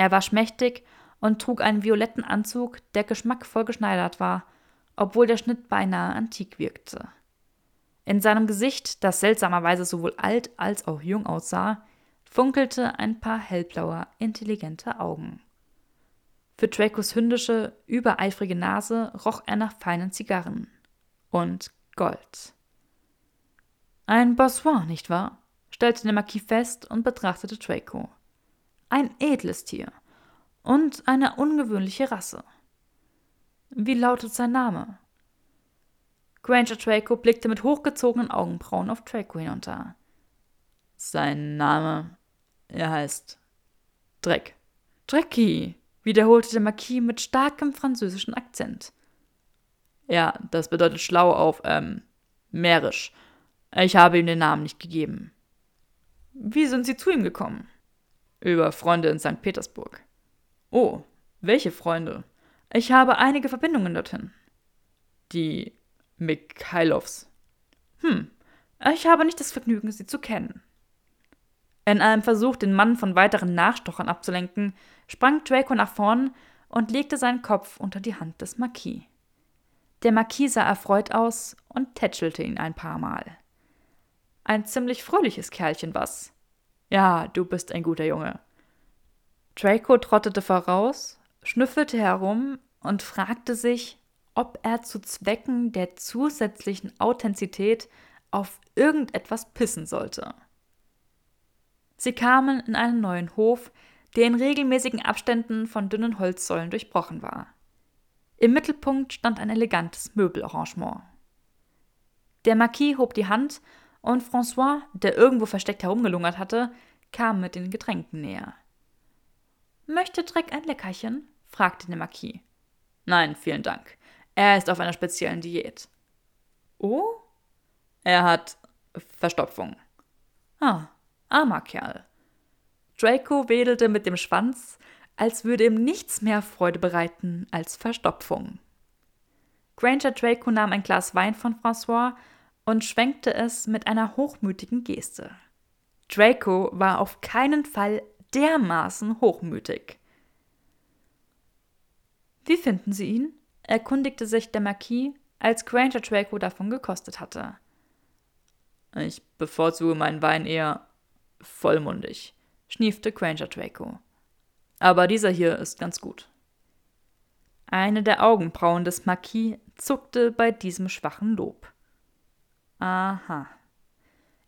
Er war schmächtig und trug einen violetten Anzug, der geschmackvoll geschneidert war, obwohl der Schnitt beinahe antik wirkte. In seinem Gesicht, das seltsamerweise sowohl alt als auch jung aussah, funkelte ein paar hellblaue, intelligente Augen. Für Dracos hündische, übereifrige Nase roch er nach feinen Zigarren und Gold. Ein Bossoin, nicht wahr? stellte der Marquis fest und betrachtete Draco. Ein edles Tier und eine ungewöhnliche Rasse. Wie lautet sein Name? Granger Draco blickte mit hochgezogenen Augenbrauen auf Draco hinunter. Sein Name, er heißt Dreck. Drecky, wiederholte der Marquis mit starkem französischen Akzent. Ja, das bedeutet schlau auf, ähm, mährisch. Ich habe ihm den Namen nicht gegeben. Wie sind Sie zu ihm gekommen? Über Freunde in St. Petersburg. Oh, welche Freunde? Ich habe einige Verbindungen dorthin. Die Mikhailovs. Hm, ich habe nicht das Vergnügen, sie zu kennen. In einem Versuch, den Mann von weiteren Nachstochern abzulenken, sprang Draco nach vorn und legte seinen Kopf unter die Hand des Marquis. Der Marquis sah erfreut aus und tätschelte ihn ein paar Mal. Ein ziemlich fröhliches Kerlchen, was? Ja, du bist ein guter Junge. Draco trottete voraus, schnüffelte herum und fragte sich, ob er zu Zwecken der zusätzlichen Authentizität auf irgendetwas pissen sollte. Sie kamen in einen neuen Hof, der in regelmäßigen Abständen von dünnen Holzsäulen durchbrochen war. Im Mittelpunkt stand ein elegantes Möbelarrangement. Der Marquis hob die Hand und François, der irgendwo versteckt herumgelungert hatte, kam mit den Getränken näher. Möchte Dreck ein Leckerchen? fragte der Marquis. Nein, vielen Dank. Er ist auf einer speziellen Diät. Oh? Er hat Verstopfung. Ah, armer Kerl. Draco wedelte mit dem Schwanz, als würde ihm nichts mehr Freude bereiten als Verstopfung. Granger Draco nahm ein Glas Wein von François und schwenkte es mit einer hochmütigen Geste. Draco war auf keinen Fall dermaßen hochmütig. Wie finden Sie ihn? erkundigte sich der Marquis, als Granger Draco davon gekostet hatte. Ich bevorzuge meinen Wein eher vollmundig, schniefte Granger Draco. Aber dieser hier ist ganz gut. Eine der Augenbrauen des Marquis zuckte bei diesem schwachen Lob. Aha.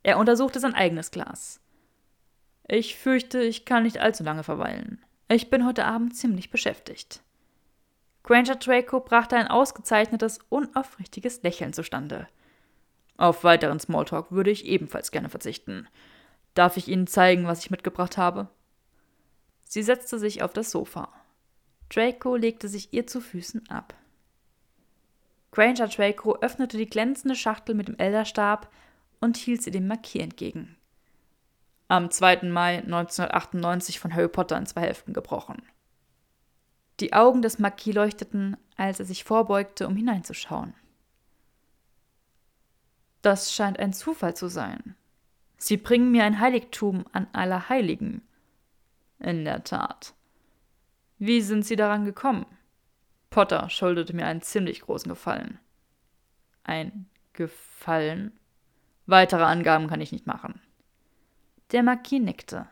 Er untersuchte sein eigenes Glas. Ich fürchte, ich kann nicht allzu lange verweilen. Ich bin heute Abend ziemlich beschäftigt. Granger Draco brachte ein ausgezeichnetes, unaufrichtiges Lächeln zustande. Auf weiteren Smalltalk würde ich ebenfalls gerne verzichten. Darf ich Ihnen zeigen, was ich mitgebracht habe? Sie setzte sich auf das Sofa. Draco legte sich ihr zu Füßen ab. Granger Draco öffnete die glänzende Schachtel mit dem Elderstab und hielt sie dem Marquis entgegen. Am 2. Mai 1998 von Harry Potter in zwei Hälften gebrochen. Die Augen des Marquis leuchteten, als er sich vorbeugte, um hineinzuschauen. Das scheint ein Zufall zu sein. Sie bringen mir ein Heiligtum an aller Heiligen. In der Tat. Wie sind Sie daran gekommen? Potter schuldete mir einen ziemlich großen Gefallen. Ein Gefallen? Weitere Angaben kann ich nicht machen. Der Marquis nickte.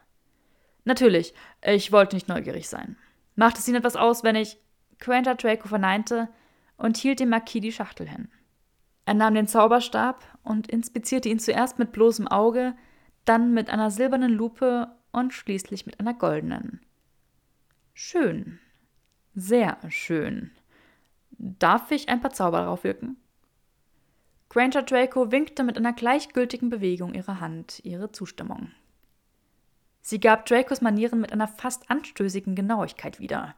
Natürlich, ich wollte nicht neugierig sein. Macht es Ihnen etwas aus, wenn ich. Granger Draco verneinte und hielt dem Marquis die Schachtel hin. Er nahm den Zauberstab und inspizierte ihn zuerst mit bloßem Auge, dann mit einer silbernen Lupe und schließlich mit einer goldenen. Schön. Sehr schön. Darf ich ein paar Zauber darauf wirken? Granger Draco winkte mit einer gleichgültigen Bewegung ihrer Hand ihre Zustimmung. Sie gab Dracos Manieren mit einer fast anstößigen Genauigkeit wieder.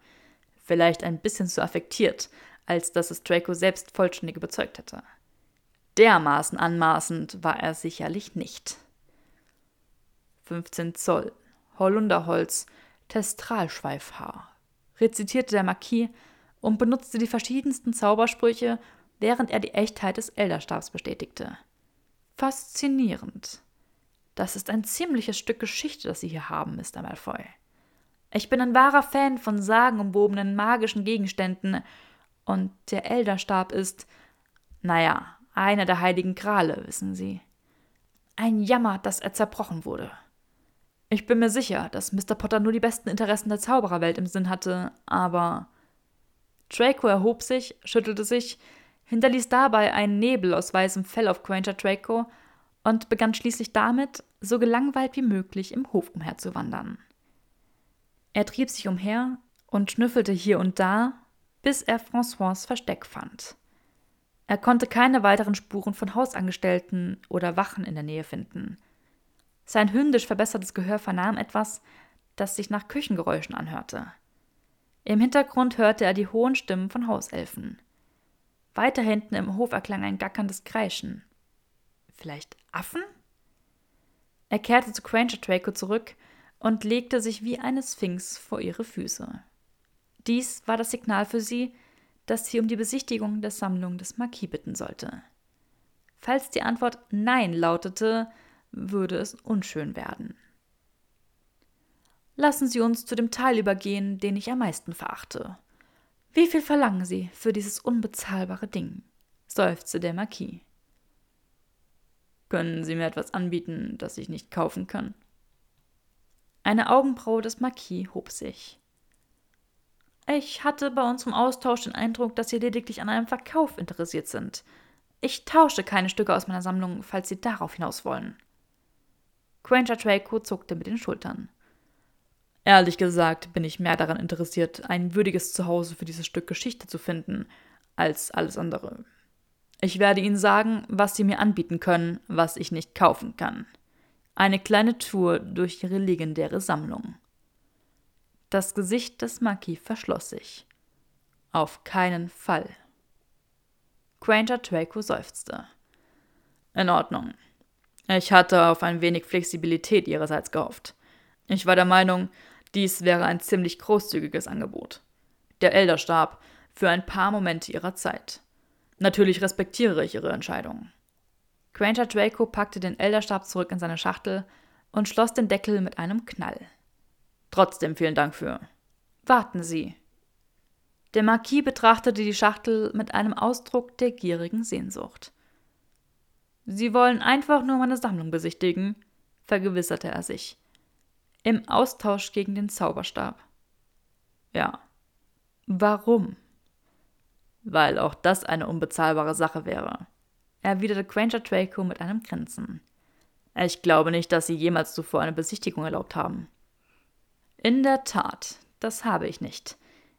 Vielleicht ein bisschen zu affektiert, als dass es Draco selbst vollständig überzeugt hätte. Dermaßen anmaßend war er sicherlich nicht. 15 Zoll, Holunderholz, Testralschweifhaar, rezitierte der Marquis und benutzte die verschiedensten Zaubersprüche, während er die Echtheit des Elderstabs bestätigte. Faszinierend. Das ist ein ziemliches Stück Geschichte, das Sie hier haben, Mr. Malfoy. Ich bin ein wahrer Fan von sagenumwobenen magischen Gegenständen, und der Elderstab ist, naja, einer der heiligen Grale, wissen Sie. Ein Jammer, dass er zerbrochen wurde. Ich bin mir sicher, dass Mr. Potter nur die besten Interessen der Zaubererwelt im Sinn hatte, aber. Draco erhob sich, schüttelte sich, hinterließ dabei einen Nebel aus weißem Fell auf Granger Draco und begann schließlich damit, so gelangweilt wie möglich im Hof umherzuwandern. Er trieb sich umher und schnüffelte hier und da, bis er François Versteck fand. Er konnte keine weiteren Spuren von Hausangestellten oder Wachen in der Nähe finden. Sein hündisch verbessertes Gehör vernahm etwas, das sich nach Küchengeräuschen anhörte. Im Hintergrund hörte er die hohen Stimmen von Hauselfen. Weiter hinten im Hof erklang ein gackerndes Kreischen. Vielleicht Affen? Er kehrte zu Granger Draco zurück und legte sich wie eine Sphinx vor ihre Füße. Dies war das Signal für sie, dass sie um die Besichtigung der Sammlung des Marquis bitten sollte. Falls die Antwort Nein lautete, würde es unschön werden. Lassen Sie uns zu dem Teil übergehen, den ich am meisten verachte. Wie viel verlangen Sie für dieses unbezahlbare Ding? seufzte der Marquis. Können Sie mir etwas anbieten, das ich nicht kaufen kann? Eine Augenbraue des Marquis hob sich. Ich hatte bei unserem Austausch den Eindruck, dass Sie lediglich an einem Verkauf interessiert sind. Ich tausche keine Stücke aus meiner Sammlung, falls Sie darauf hinaus wollen. Granger Draco zuckte mit den Schultern. Ehrlich gesagt bin ich mehr daran interessiert, ein würdiges Zuhause für dieses Stück Geschichte zu finden, als alles andere. Ich werde Ihnen sagen, was Sie mir anbieten können, was ich nicht kaufen kann. Eine kleine Tour durch Ihre legendäre Sammlung. Das Gesicht des Marquis verschloss sich. Auf keinen Fall. Granger Draco seufzte. In Ordnung. Ich hatte auf ein wenig Flexibilität ihrerseits gehofft. Ich war der Meinung, dies wäre ein ziemlich großzügiges Angebot. Der Elderstab für ein paar Momente ihrer Zeit. Natürlich respektiere ich ihre Entscheidung. Granger Draco packte den Elderstab zurück in seine Schachtel und schloss den Deckel mit einem Knall. Trotzdem vielen Dank für. Warten Sie. Der Marquis betrachtete die Schachtel mit einem Ausdruck der gierigen Sehnsucht. Sie wollen einfach nur meine Sammlung besichtigen, vergewisserte er sich im Austausch gegen den Zauberstab. Ja. Warum? weil auch das eine unbezahlbare Sache wäre, erwiderte Granger Draco mit einem Grinsen. Ich glaube nicht, dass Sie jemals zuvor eine Besichtigung erlaubt haben. In der Tat, das habe ich nicht,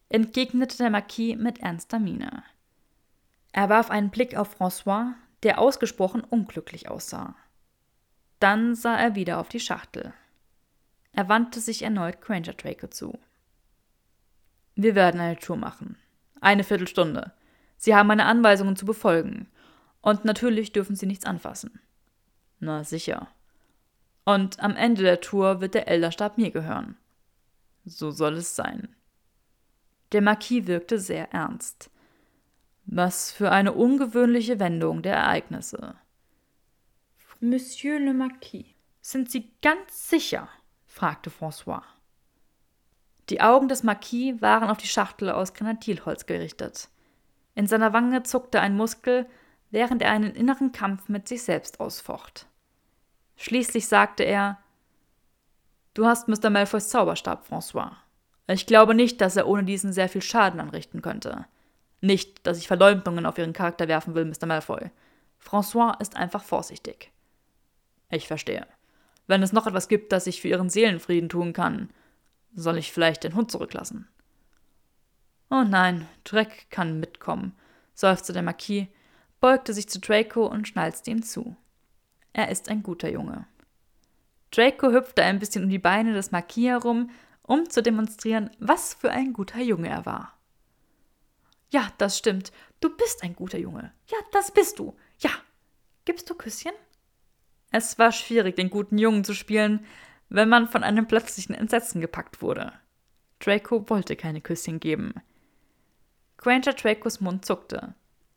entgegnete der Marquis mit ernster Miene. Er warf einen Blick auf François, der ausgesprochen unglücklich aussah. Dann sah er wieder auf die Schachtel. Er wandte sich erneut Granger Draco zu. Wir werden eine Tour machen. Eine Viertelstunde. Sie haben meine Anweisungen zu befolgen. Und natürlich dürfen Sie nichts anfassen. Na sicher. Und am Ende der Tour wird der Elderstab mir gehören. So soll es sein. Der Marquis wirkte sehr ernst. Was für eine ungewöhnliche Wendung der Ereignisse. Monsieur le Marquis, sind Sie ganz sicher? fragte François. Die Augen des Marquis waren auf die Schachtel aus Granadilholz gerichtet. In seiner Wange zuckte ein Muskel, während er einen inneren Kampf mit sich selbst ausfocht. Schließlich sagte er Du hast Mr. Malfoys Zauberstab, François. Ich glaube nicht, dass er ohne diesen sehr viel Schaden anrichten könnte. Nicht, dass ich Verleumdungen auf Ihren Charakter werfen will, Mr. Malfoy. François ist einfach vorsichtig. Ich verstehe. Wenn es noch etwas gibt, das ich für Ihren Seelenfrieden tun kann, soll ich vielleicht den Hund zurücklassen? Oh nein, Dreck kann mitkommen, seufzte der Marquis, beugte sich zu Draco und schnalzte ihm zu. Er ist ein guter Junge. Draco hüpfte ein bisschen um die Beine des Marquis herum, um zu demonstrieren, was für ein guter Junge er war. Ja, das stimmt. Du bist ein guter Junge. Ja, das bist du. Ja. Gibst du Küsschen? Es war schwierig, den guten Jungen zu spielen, wenn man von einem plötzlichen Entsetzen gepackt wurde. Draco wollte keine Küsschen geben. Granger Dracos Mund zuckte.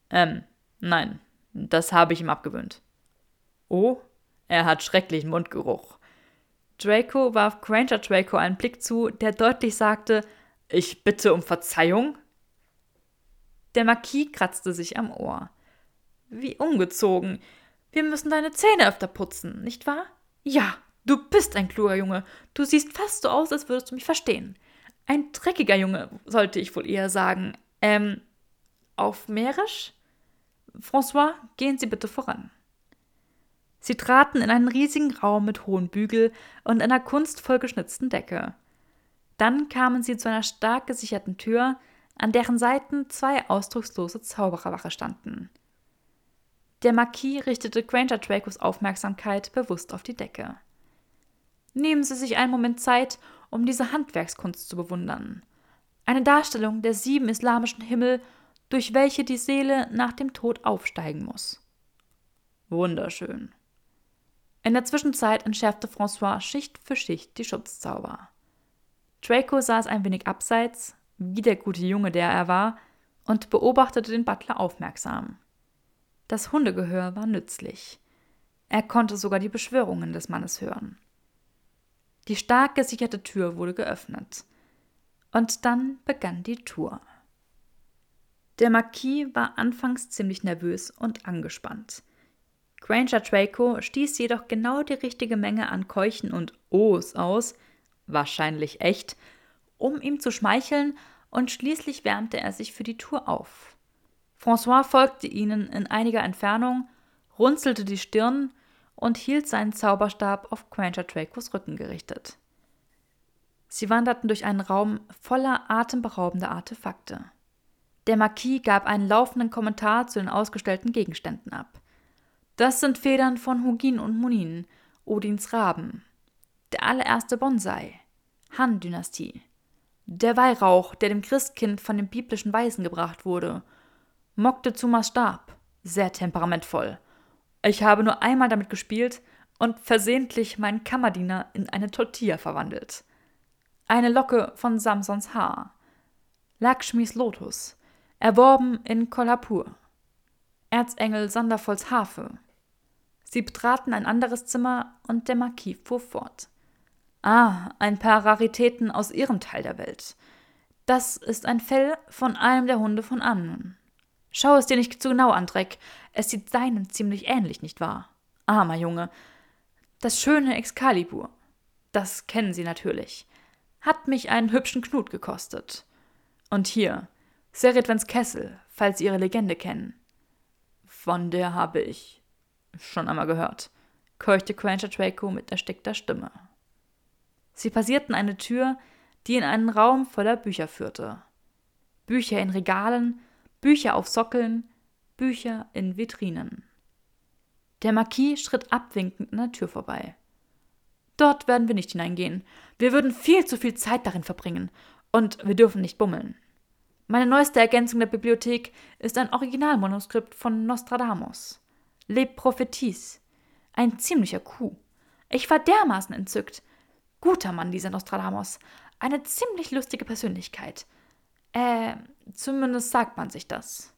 Ähm, nein, das habe ich ihm abgewöhnt. Oh, er hat schrecklichen Mundgeruch. Draco warf Granger Draco einen Blick zu, der deutlich sagte, ich bitte um Verzeihung. Der Marquis kratzte sich am Ohr. Wie ungezogen. Wir müssen deine Zähne öfter putzen, nicht wahr? Ja, du bist ein kluger Junge. Du siehst fast so aus, als würdest du mich verstehen. Ein dreckiger Junge, sollte ich wohl eher sagen. Ähm, auf Mährisch? François, gehen Sie bitte voran. Sie traten in einen riesigen Raum mit hohen Bügel und einer kunstvoll geschnitzten Decke. Dann kamen sie zu einer stark gesicherten Tür, an deren Seiten zwei ausdruckslose Zaubererwache standen. Der Marquis richtete Granger Dracos Aufmerksamkeit bewusst auf die Decke. Nehmen Sie sich einen Moment Zeit, um diese Handwerkskunst zu bewundern. Eine Darstellung der sieben islamischen Himmel, durch welche die Seele nach dem Tod aufsteigen muss. Wunderschön. In der Zwischenzeit entschärfte François Schicht für Schicht die Schutzzauber. Draco saß ein wenig abseits, wie der gute Junge, der er war, und beobachtete den Butler aufmerksam. Das Hundegehör war nützlich. Er konnte sogar die Beschwörungen des Mannes hören. Die stark gesicherte Tür wurde geöffnet. Und dann begann die Tour. Der Marquis war anfangs ziemlich nervös und angespannt. Granger Draco stieß jedoch genau die richtige Menge an Keuchen und Ohs aus, wahrscheinlich echt, um ihm zu schmeicheln, und schließlich wärmte er sich für die Tour auf. François folgte ihnen in einiger Entfernung, runzelte die Stirn und hielt seinen Zauberstab auf Granger Dracos Rücken gerichtet. Sie wanderten durch einen Raum voller atemberaubender Artefakte. Der Marquis gab einen laufenden Kommentar zu den ausgestellten Gegenständen ab. Das sind Federn von Hugin und Munin, Odins Raben. Der allererste Bonsai, Han-Dynastie. Der Weihrauch, der dem Christkind von dem biblischen Weisen gebracht wurde. Moctezumas Stab, sehr temperamentvoll. Ich habe nur einmal damit gespielt und versehentlich meinen Kammerdiener in eine Tortilla verwandelt. Eine Locke von Samsons Haar. Lakshmis Lotus, erworben in Kolhapur. Erzengel Sandervolls Harfe, Sie betraten ein anderes Zimmer und der Marquis fuhr fort. Ah, ein paar Raritäten aus Ihrem Teil der Welt. Das ist ein Fell von einem der Hunde von Annen. Schau es dir nicht zu genau an, Dreck. Es sieht seinem ziemlich ähnlich, nicht wahr? Armer Junge. Das schöne Excalibur. Das kennen Sie natürlich. Hat mich einen hübschen Knut gekostet. Und hier, Seredwens Kessel, falls Sie ihre Legende kennen. Von der habe ich schon einmal gehört, keuchte Granger Draco mit erstickter Stimme. Sie passierten eine Tür, die in einen Raum voller Bücher führte. Bücher in Regalen, Bücher auf Sockeln, Bücher in Vitrinen. Der Marquis schritt abwinkend an der Tür vorbei. Dort werden wir nicht hineingehen. Wir würden viel zu viel Zeit darin verbringen. Und wir dürfen nicht bummeln. Meine neueste Ergänzung der Bibliothek ist ein Originalmanuskript von Nostradamus. Le Prophéties. Ein ziemlicher Coup. Ich war dermaßen entzückt. Guter Mann, dieser Nostradamus. Eine ziemlich lustige Persönlichkeit. Äh, zumindest sagt man sich das.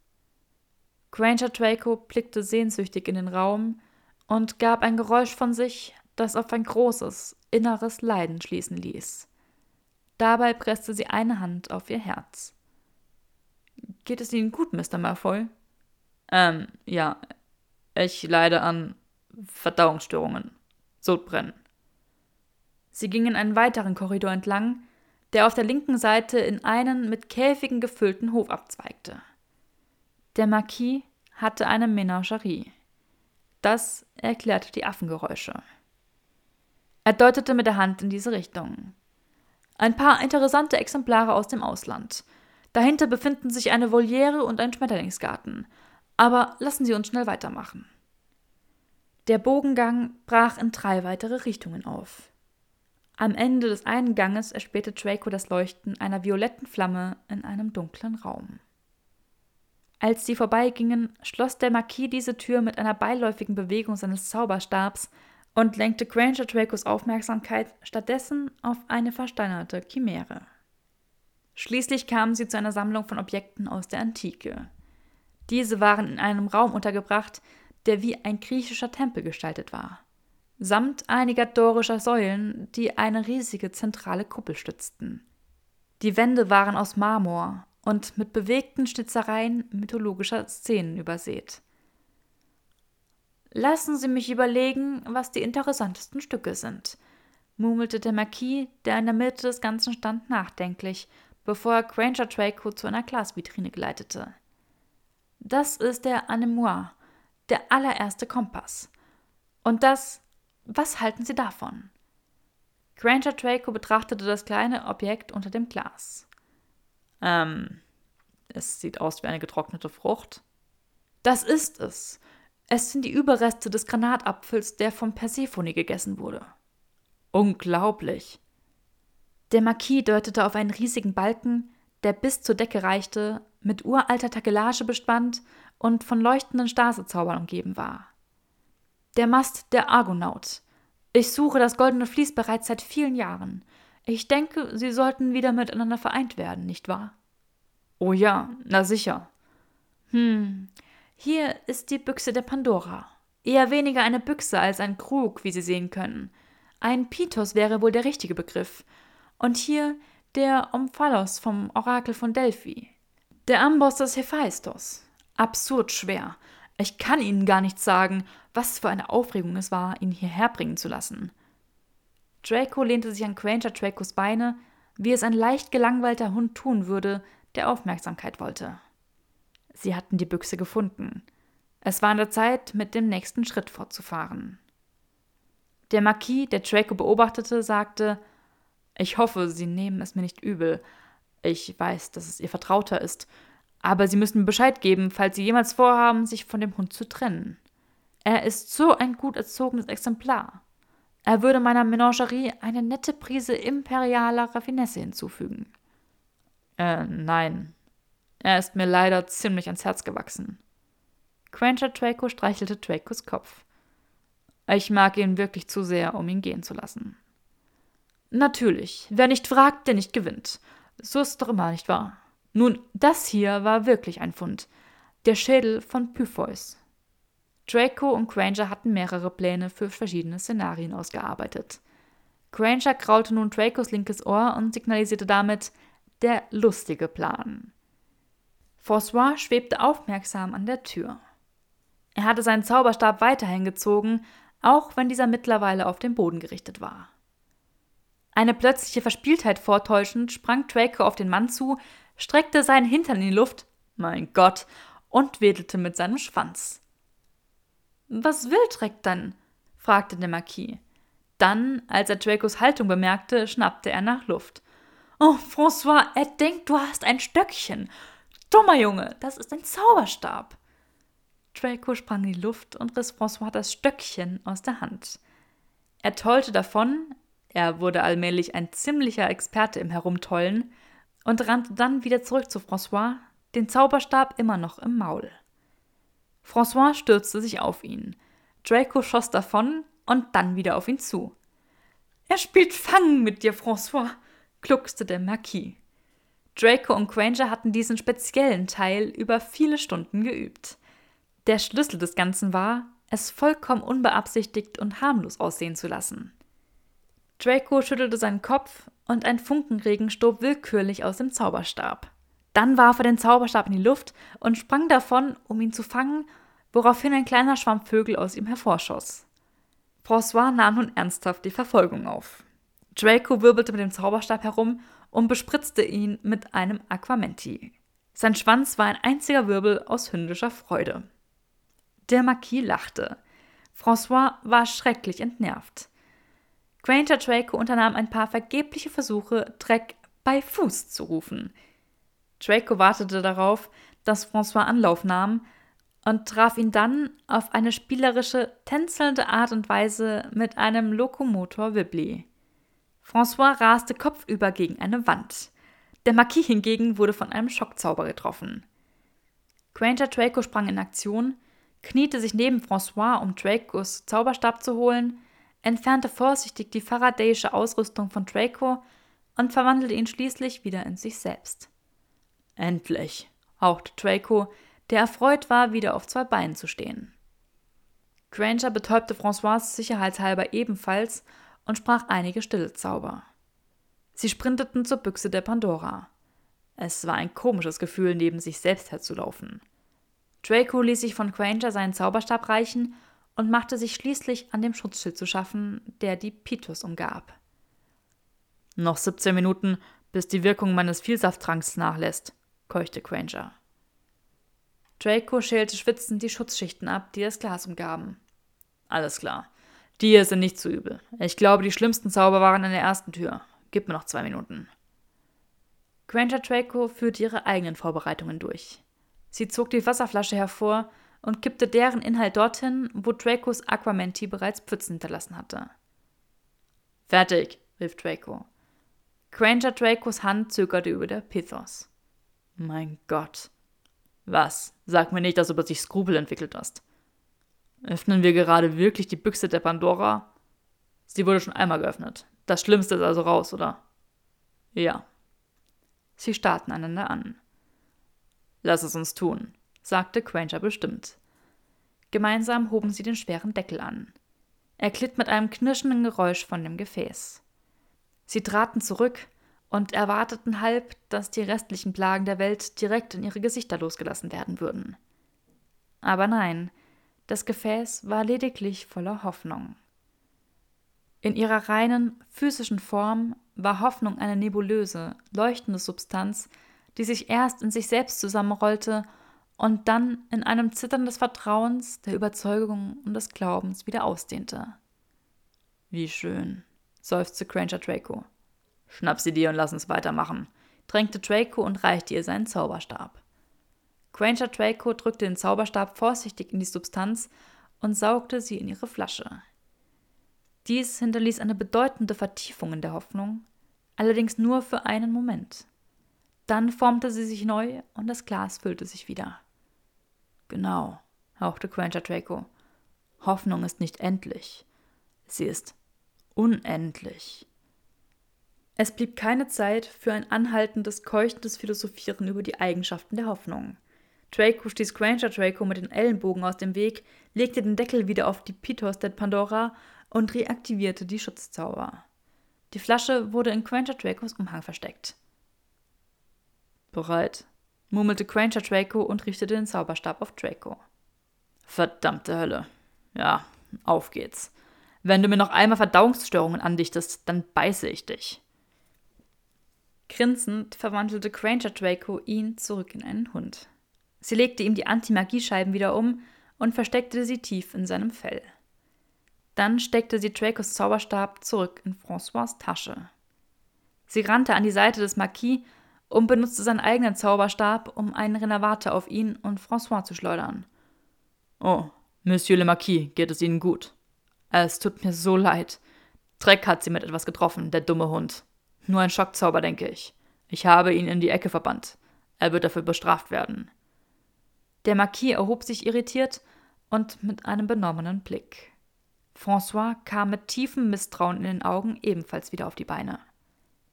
Granger Draco blickte sehnsüchtig in den Raum und gab ein Geräusch von sich, das auf ein großes, inneres Leiden schließen ließ. Dabei presste sie eine Hand auf ihr Herz. Geht es Ihnen gut, Mr. Malfoy? Ähm, ja. Ich leide an Verdauungsstörungen. Sodbrennen. Sie gingen einen weiteren Korridor entlang, der auf der linken Seite in einen mit Käfigen gefüllten Hof abzweigte. Der Marquis hatte eine Menagerie. Das erklärte die Affengeräusche. Er deutete mit der Hand in diese Richtung. Ein paar interessante Exemplare aus dem Ausland. Dahinter befinden sich eine Voliere und ein Schmetterlingsgarten. Aber lassen Sie uns schnell weitermachen. Der Bogengang brach in drei weitere Richtungen auf. Am Ende des einen Ganges erspähte Draco das Leuchten einer violetten Flamme in einem dunklen Raum. Als sie vorbeigingen, schloss der Marquis diese Tür mit einer beiläufigen Bewegung seines Zauberstabs und lenkte Granger Dracos Aufmerksamkeit stattdessen auf eine versteinerte Chimäre. Schließlich kamen sie zu einer Sammlung von Objekten aus der Antike. Diese waren in einem Raum untergebracht, der wie ein griechischer Tempel gestaltet war, samt einiger dorischer Säulen, die eine riesige zentrale Kuppel stützten. Die Wände waren aus Marmor und mit bewegten Schnitzereien mythologischer Szenen übersät. Lassen Sie mich überlegen, was die interessantesten Stücke sind, murmelte der Marquis, der in der Mitte des Ganzen stand, nachdenklich, bevor er Granger Draco zu einer Glasvitrine geleitete. Das ist der Anemoire, der allererste Kompass. Und das, was halten Sie davon? Granger Draco betrachtete das kleine Objekt unter dem Glas. Ähm, es sieht aus wie eine getrocknete Frucht. Das ist es. Es sind die Überreste des Granatapfels, der von Persephone gegessen wurde. Unglaublich. Der Marquis deutete auf einen riesigen Balken, der bis zur Decke reichte, mit uralter Takelage bespannt und von leuchtenden Stasezaubern umgeben war. Der Mast der Argonaut. Ich suche das goldene Vlies bereits seit vielen Jahren. Ich denke, sie sollten wieder miteinander vereint werden, nicht wahr? Oh ja, na sicher. Hm, hier ist die Büchse der Pandora. Eher weniger eine Büchse als ein Krug, wie Sie sehen können. Ein Pitos wäre wohl der richtige Begriff. Und hier der Omphalos vom Orakel von Delphi. Der Amboss des Hephaistos. Absurd schwer. Ich kann Ihnen gar nicht sagen, was für eine Aufregung es war, ihn hierher bringen zu lassen. Draco lehnte sich an Granger Dracos Beine, wie es ein leicht gelangweilter Hund tun würde, der Aufmerksamkeit wollte. Sie hatten die Büchse gefunden. Es war an der Zeit, mit dem nächsten Schritt fortzufahren. Der Marquis, der Draco beobachtete, sagte: Ich hoffe, Sie nehmen es mir nicht übel. Ich weiß, dass es Ihr Vertrauter ist, aber Sie müssen Bescheid geben, falls Sie jemals vorhaben, sich von dem Hund zu trennen. Er ist so ein gut erzogenes Exemplar. Er würde meiner Menagerie eine nette Prise imperialer Raffinesse hinzufügen. Äh, nein, er ist mir leider ziemlich ans Herz gewachsen. Granger Draco streichelte Dracos Kopf. Ich mag ihn wirklich zu sehr, um ihn gehen zu lassen. Natürlich, wer nicht fragt, der nicht gewinnt. So ist es doch immer, nicht wahr? Nun, das hier war wirklich ein Fund. Der Schädel von Pypheus. Draco und Granger hatten mehrere Pläne für verschiedene Szenarien ausgearbeitet. Granger kraulte nun Dracos linkes Ohr und signalisierte damit der lustige Plan. François schwebte aufmerksam an der Tür. Er hatte seinen Zauberstab weiterhin gezogen, auch wenn dieser mittlerweile auf den Boden gerichtet war. Eine plötzliche Verspieltheit vortäuschend sprang Draco auf den Mann zu, streckte seinen Hintern in die Luft, Mein Gott, und wedelte mit seinem Schwanz. Was will Dreck dann? fragte der Marquis. Dann, als er Dracos Haltung bemerkte, schnappte er nach Luft. Oh, François, er denkt, du hast ein Stöckchen. Dummer Junge, das ist ein Zauberstab. Draco sprang in die Luft und riss François das Stöckchen aus der Hand. Er tollte davon, er wurde allmählich ein ziemlicher Experte im Herumtollen, und rannte dann wieder zurück zu François, den Zauberstab immer noch im Maul. François stürzte sich auf ihn. Draco schoss davon und dann wieder auf ihn zu. Er spielt Fangen mit dir, François, gluckste der Marquis. Draco und Granger hatten diesen speziellen Teil über viele Stunden geübt. Der Schlüssel des Ganzen war, es vollkommen unbeabsichtigt und harmlos aussehen zu lassen. Draco schüttelte seinen Kopf und ein Funkenregen stob willkürlich aus dem Zauberstab. Dann warf er den Zauberstab in die Luft und sprang davon, um ihn zu fangen, woraufhin ein kleiner Schwarm Vögel aus ihm hervorschoss. François nahm nun ernsthaft die Verfolgung auf. Draco wirbelte mit dem Zauberstab herum und bespritzte ihn mit einem Aquamenti. Sein Schwanz war ein einziger Wirbel aus hündischer Freude. Der Marquis lachte. François war schrecklich entnervt. Granger Draco unternahm ein paar vergebliche Versuche, Dreck bei Fuß zu rufen. Draco wartete darauf, dass François Anlauf nahm und traf ihn dann auf eine spielerische, tänzelnde Art und Weise mit einem Lokomotor Wibbly. François raste kopfüber gegen eine Wand. Der Marquis hingegen wurde von einem Schockzauber getroffen. Granger Draco sprang in Aktion, kniete sich neben François, um Dracos Zauberstab zu holen, entfernte vorsichtig die faradayische Ausrüstung von Draco und verwandelte ihn schließlich wieder in sich selbst. Endlich, hauchte Draco, der erfreut war, wieder auf zwei Beinen zu stehen. Granger betäubte François sicherheitshalber ebenfalls und sprach einige stille Zauber. Sie sprinteten zur Büchse der Pandora. Es war ein komisches Gefühl, neben sich selbst herzulaufen. Draco ließ sich von Granger seinen Zauberstab reichen und machte sich schließlich an dem Schutzschild zu schaffen, der die Pitus umgab. Noch 17 Minuten, bis die Wirkung meines Vielsafttranks nachlässt, keuchte Granger. Draco schälte schwitzend die Schutzschichten ab, die das Glas umgaben. Alles klar. Die hier sind nicht zu übel. Ich glaube, die schlimmsten Zauber waren in der ersten Tür. Gib mir noch zwei Minuten. Granger Draco führte ihre eigenen Vorbereitungen durch. Sie zog die Wasserflasche hervor und kippte deren Inhalt dorthin, wo Dracos Aquamenti bereits Pfützen hinterlassen hatte. Fertig, rief Draco. Granger Dracos Hand zögerte über der Pithos. Mein Gott. Was? Sag mir nicht, dass du plötzlich Skrupel entwickelt hast. Öffnen wir gerade wirklich die Büchse der Pandora? Sie wurde schon einmal geöffnet. Das Schlimmste ist also raus, oder? Ja. Sie starrten einander an. Lass es uns tun, sagte Granger bestimmt. Gemeinsam hoben sie den schweren Deckel an. Er glitt mit einem knirschenden Geräusch von dem Gefäß. Sie traten zurück und erwarteten halb, dass die restlichen Plagen der Welt direkt in ihre Gesichter losgelassen werden würden. Aber nein, das Gefäß war lediglich voller Hoffnung. In ihrer reinen, physischen Form war Hoffnung eine nebulöse, leuchtende Substanz, die sich erst in sich selbst zusammenrollte und dann in einem Zittern des Vertrauens, der Überzeugung und des Glaubens wieder ausdehnte. Wie schön, seufzte Granger Draco. Schnapp sie dir und lass uns weitermachen, drängte Draco und reichte ihr seinen Zauberstab. Granger Draco drückte den Zauberstab vorsichtig in die Substanz und saugte sie in ihre Flasche. Dies hinterließ eine bedeutende Vertiefung in der Hoffnung, allerdings nur für einen Moment. Dann formte sie sich neu und das Glas füllte sich wieder. Genau, hauchte Granger Draco. Hoffnung ist nicht endlich. Sie ist unendlich. Es blieb keine Zeit für ein anhaltendes, keuchtendes Philosophieren über die Eigenschaften der Hoffnung. Draco stieß Granger Draco mit den Ellenbogen aus dem Weg, legte den Deckel wieder auf die Pitos der Pandora und reaktivierte die Schutzzauber. Die Flasche wurde in Granger Dracos Umhang versteckt. Bereit, murmelte Granger Draco und richtete den Zauberstab auf Draco. Verdammte Hölle. Ja, auf geht's. Wenn du mir noch einmal Verdauungsstörungen andichtest, dann beiße ich dich. Grinsend verwandelte Granger Draco ihn zurück in einen Hund. Sie legte ihm die Anti-Magiescheiben wieder um und versteckte sie tief in seinem Fell. Dann steckte sie Dracos Zauberstab zurück in François Tasche. Sie rannte an die Seite des Marquis und benutzte seinen eigenen Zauberstab, um einen Renovate auf ihn und François zu schleudern. Oh, Monsieur le Marquis, geht es Ihnen gut? Es tut mir so leid. Dreck hat sie mit etwas getroffen, der dumme Hund. Nur ein Schockzauber, denke ich. Ich habe ihn in die Ecke verbannt. Er wird dafür bestraft werden. Der Marquis erhob sich irritiert und mit einem benommenen Blick. François kam mit tiefem Misstrauen in den Augen ebenfalls wieder auf die Beine.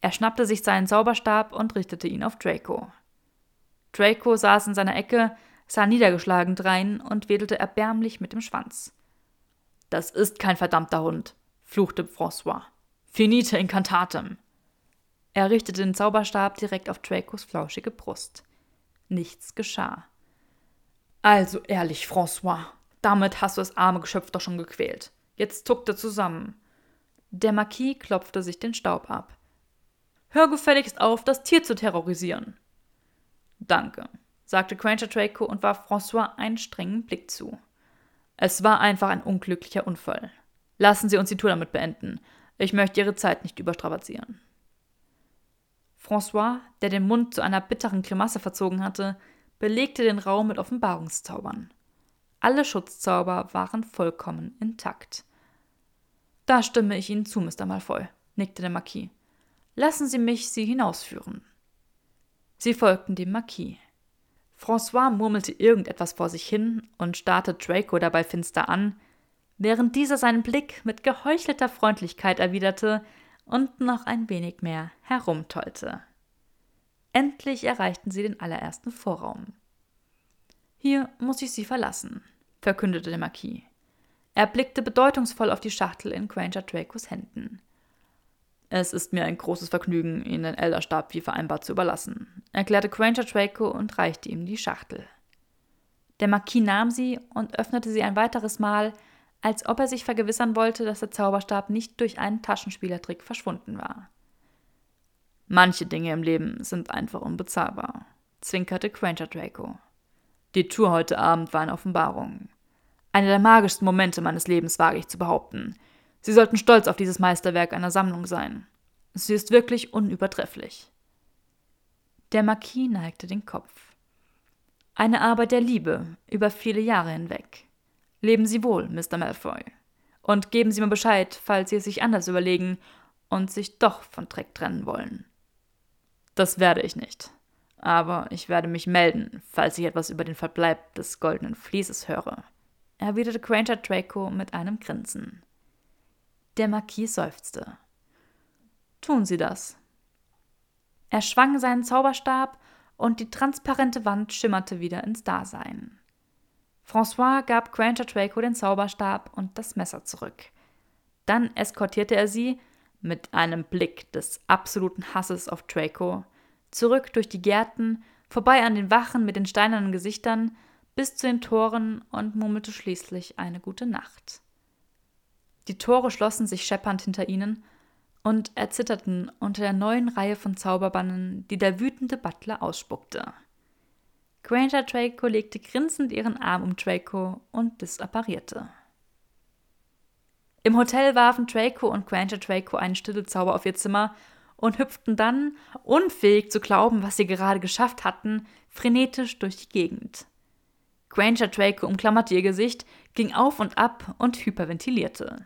Er schnappte sich seinen Zauberstab und richtete ihn auf Draco. Draco saß in seiner Ecke, sah niedergeschlagen drein und wedelte erbärmlich mit dem Schwanz. Das ist kein verdammter Hund, fluchte François. Finite incantatem. Er richtete den Zauberstab direkt auf Dracos flauschige Brust. Nichts geschah. Also ehrlich, François, damit hast du das arme Geschöpf doch schon gequält. Jetzt zuckte zusammen. Der Marquis klopfte sich den Staub ab. Hör gefälligst auf, das Tier zu terrorisieren. Danke, sagte Granger Draco und warf François einen strengen Blick zu. Es war einfach ein unglücklicher Unfall. Lassen Sie uns die Tour damit beenden. Ich möchte Ihre Zeit nicht überstrapazieren. François, der den Mund zu einer bitteren Grimasse verzogen hatte, belegte den Raum mit Offenbarungszaubern. Alle Schutzzauber waren vollkommen intakt. Da stimme ich Ihnen zu, Mr. Malfoy, nickte der Marquis. Lassen Sie mich Sie hinausführen. Sie folgten dem Marquis. François murmelte irgendetwas vor sich hin und starrte Draco dabei finster an, während dieser seinen Blick mit geheuchelter Freundlichkeit erwiderte und noch ein wenig mehr herumtollte. Endlich erreichten sie den allerersten Vorraum. Hier muss ich Sie verlassen, verkündete der Marquis. Er blickte bedeutungsvoll auf die Schachtel in Granger Dracos Händen. Es ist mir ein großes Vergnügen, Ihnen den Elderstab wie vereinbart zu überlassen, erklärte Granger Draco und reichte ihm die Schachtel. Der Marquis nahm sie und öffnete sie ein weiteres Mal, als ob er sich vergewissern wollte, dass der Zauberstab nicht durch einen Taschenspielertrick verschwunden war. Manche Dinge im Leben sind einfach unbezahlbar, zwinkerte Granger Draco. Die Tour heute Abend war eine Offenbarung. Einer der magischsten Momente meines Lebens wage ich zu behaupten. Sie sollten stolz auf dieses Meisterwerk einer Sammlung sein. Sie ist wirklich unübertrefflich. Der Marquis neigte den Kopf. Eine Arbeit der Liebe über viele Jahre hinweg. Leben Sie wohl, Mr. Malfoy. Und geben Sie mir Bescheid, falls Sie es sich anders überlegen und sich doch von Dreck trennen wollen. Das werde ich nicht. Aber ich werde mich melden, falls ich etwas über den Verbleib des goldenen Vlieses höre, erwiderte Granger Draco mit einem Grinsen. Der Marquis seufzte. Tun Sie das. Er schwang seinen Zauberstab und die transparente Wand schimmerte wieder ins Dasein. François gab Granger Draco den Zauberstab und das Messer zurück. Dann eskortierte er sie, mit einem Blick des absoluten Hasses auf Draco, zurück durch die Gärten, vorbei an den Wachen mit den steinernen Gesichtern, bis zu den Toren und murmelte schließlich eine gute Nacht. Die Tore schlossen sich scheppernd hinter ihnen und erzitterten unter der neuen Reihe von Zauberbannen, die der wütende Butler ausspuckte. Granger Draco legte grinsend ihren Arm um Draco und disapparierte. Im Hotel warfen Draco und Granger Draco einen Stillezauber auf ihr Zimmer und hüpften dann, unfähig zu glauben, was sie gerade geschafft hatten, frenetisch durch die Gegend. Granger Draco umklammerte ihr Gesicht, ging auf und ab und hyperventilierte.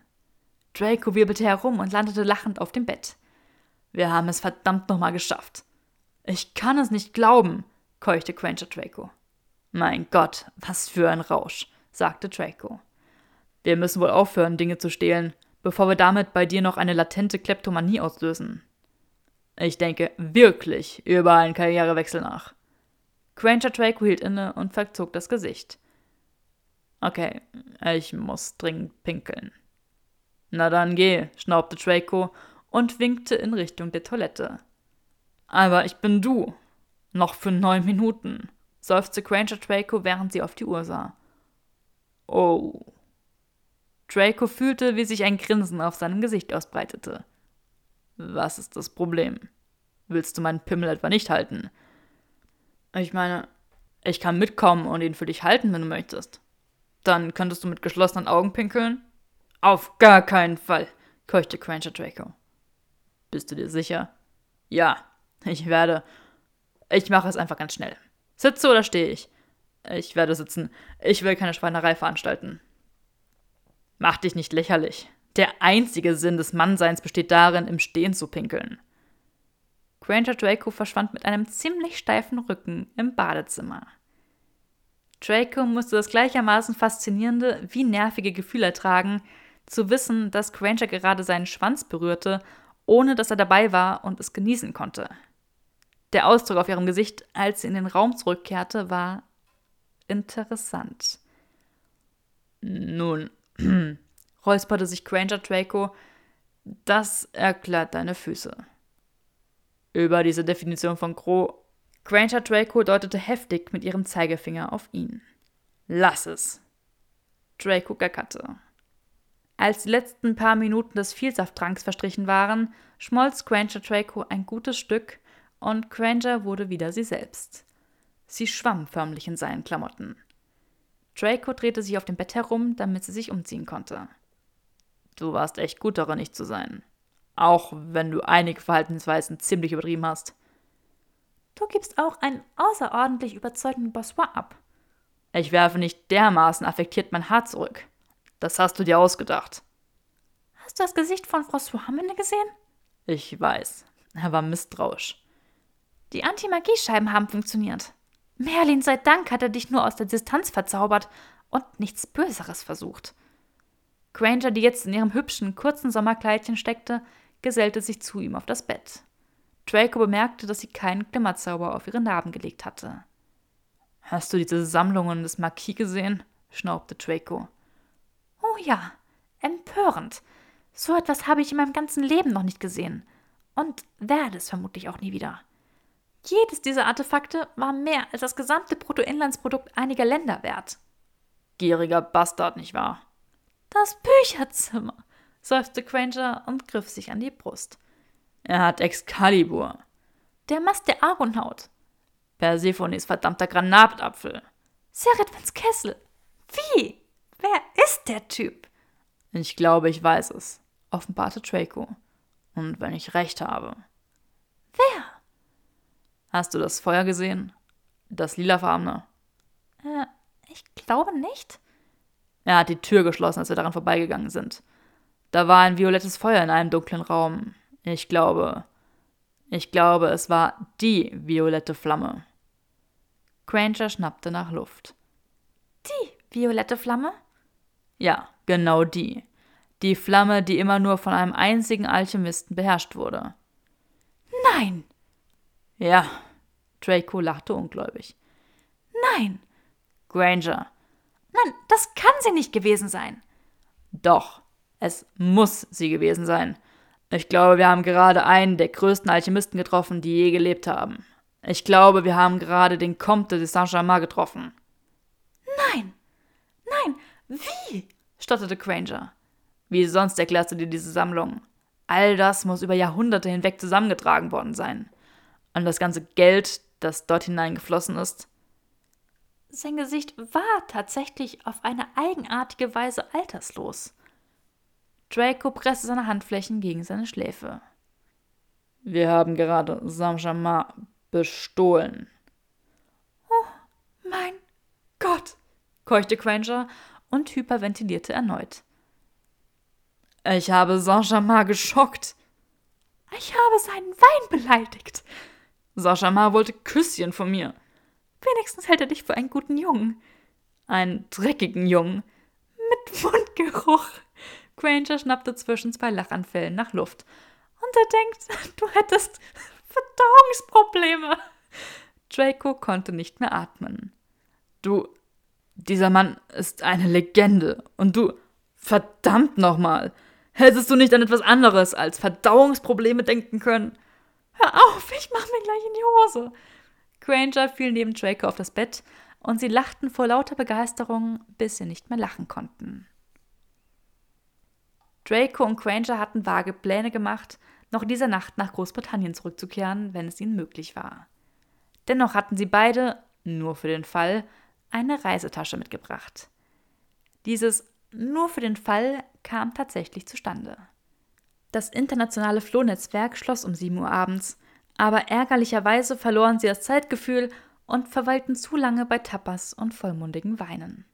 Draco wirbelte herum und landete lachend auf dem Bett. Wir haben es verdammt nochmal geschafft. Ich kann es nicht glauben, keuchte Granger Draco. Mein Gott, was für ein Rausch, sagte Draco. Wir müssen wohl aufhören, Dinge zu stehlen, bevor wir damit bei dir noch eine latente Kleptomanie auslösen. Ich denke wirklich über einen Karrierewechsel nach. Granger Draco hielt inne und verzog das Gesicht. Okay, ich muss dringend pinkeln. Na dann geh, schnaubte Draco und winkte in Richtung der Toilette. Aber ich bin du. Noch für neun Minuten, seufzte Granger Draco, während sie auf die Uhr sah. Oh. Draco fühlte, wie sich ein Grinsen auf seinem Gesicht ausbreitete. Was ist das Problem? Willst du meinen Pimmel etwa nicht halten? Ich meine, Ich kann mitkommen und ihn für dich halten, wenn du möchtest. Dann könntest du mit geschlossenen Augen pinkeln? Auf gar keinen Fall, keuchte Granger Draco. Bist du dir sicher? Ja, ich werde. Ich mache es einfach ganz schnell. Sitze oder stehe ich? Ich werde sitzen. Ich will keine Schweinerei veranstalten. Mach dich nicht lächerlich. Der einzige Sinn des Mannseins besteht darin, im Stehen zu pinkeln. Granger Draco verschwand mit einem ziemlich steifen Rücken im Badezimmer. Draco musste das gleichermaßen faszinierende wie nervige Gefühl ertragen, zu wissen, dass Granger gerade seinen Schwanz berührte, ohne dass er dabei war und es genießen konnte. Der Ausdruck auf ihrem Gesicht, als sie in den Raum zurückkehrte, war interessant. Nun, [clears throat] räusperte sich Granger Draco, das erklärt deine Füße. Über diese Definition von Gro. Granger Draco deutete heftig mit ihrem Zeigefinger auf ihn. Lass es. Draco gackerte. Als die letzten paar Minuten des Vielsafttranks verstrichen waren, schmolz Granger Draco ein gutes Stück und Granger wurde wieder sie selbst. Sie schwamm förmlich in seinen Klamotten. Draco drehte sich auf dem Bett herum, damit sie sich umziehen konnte. Du warst echt gut darin, nicht zu sein. Auch wenn du einige Verhaltensweisen ziemlich übertrieben hast. Du gibst auch einen außerordentlich überzeugenden Bossois ab. Ich werfe nicht dermaßen affektiert mein Haar zurück. Das hast du dir ausgedacht. Hast du das Gesicht von François am gesehen? Ich weiß. Er war misstrauisch. Die Anti-Magie-Scheiben haben funktioniert. Merlin sei Dank hat er dich nur aus der Distanz verzaubert und nichts Böseres versucht. Granger, die jetzt in ihrem hübschen, kurzen Sommerkleidchen steckte, gesellte sich zu ihm auf das Bett. Draco bemerkte, dass sie keinen Glimmerzauber auf ihre Narben gelegt hatte. Hast du diese Sammlungen des Marquis gesehen? schnaubte Draco. Oh ja, empörend. So etwas habe ich in meinem ganzen Leben noch nicht gesehen. Und werde es vermutlich auch nie wieder. Jedes dieser Artefakte war mehr als das gesamte Bruttoinlandsprodukt einiger Länder wert. Gieriger Bastard, nicht wahr? Das Bücherzimmer, seufzte Granger und griff sich an die Brust. Er hat Excalibur. Der Mast der Argonhaut. Persephones verdammter Granatapfel. Seredwins Kessel. Wie? Wer ist der Typ? Ich glaube, ich weiß es, offenbarte Draco. Und wenn ich recht habe. Wer? Hast du das Feuer gesehen? Das lilafarbene? Äh, ich glaube nicht. Er hat die Tür geschlossen, als wir daran vorbeigegangen sind. Da war ein violettes Feuer in einem dunklen Raum. Ich glaube. Ich glaube, es war die violette Flamme. Granger schnappte nach Luft. Die violette Flamme? Ja, genau die. Die Flamme, die immer nur von einem einzigen Alchemisten beherrscht wurde. Nein! Ja, Draco lachte ungläubig. Nein! Granger. Nein, das kann sie nicht gewesen sein. Doch, es muss sie gewesen sein. Ich glaube, wir haben gerade einen der größten Alchemisten getroffen, die je gelebt haben. Ich glaube, wir haben gerade den Comte de Saint-Germain getroffen. Nein! Nein! Wie? stotterte Granger. Wie sonst erklärst du dir diese Sammlung? All das muss über Jahrhunderte hinweg zusammengetragen worden sein. Und das ganze Geld, das dort hineingeflossen ist. Sein Gesicht war tatsächlich auf eine eigenartige Weise alterslos. Draco presste seine Handflächen gegen seine Schläfe. Wir haben gerade Saint-Germain bestohlen. Oh, mein Gott, keuchte Granger und hyperventilierte erneut. Ich habe Saint-Germain geschockt. Ich habe seinen Wein beleidigt. Saint-Germain wollte Küsschen von mir. Wenigstens hält er dich für einen guten Jungen. Einen dreckigen Jungen. Mit Mundgeruch. Granger schnappte zwischen zwei Lachanfällen nach Luft. Und er denkt, du hättest Verdauungsprobleme. Draco konnte nicht mehr atmen. Du, dieser Mann ist eine Legende. Und du, verdammt nochmal, hättest du nicht an etwas anderes als Verdauungsprobleme denken können? Hör auf, ich mach mir gleich in die Hose. Granger fiel neben Draco auf das Bett und sie lachten vor lauter Begeisterung, bis sie nicht mehr lachen konnten. Draco und Granger hatten vage Pläne gemacht, noch dieser Nacht nach Großbritannien zurückzukehren, wenn es ihnen möglich war. Dennoch hatten sie beide, nur für den Fall, eine Reisetasche mitgebracht. Dieses nur für den Fall kam tatsächlich zustande. Das internationale Flohnetzwerk schloss um 7 Uhr abends, aber ärgerlicherweise verloren sie das Zeitgefühl und verweilten zu lange bei Tapas und vollmundigen Weinen.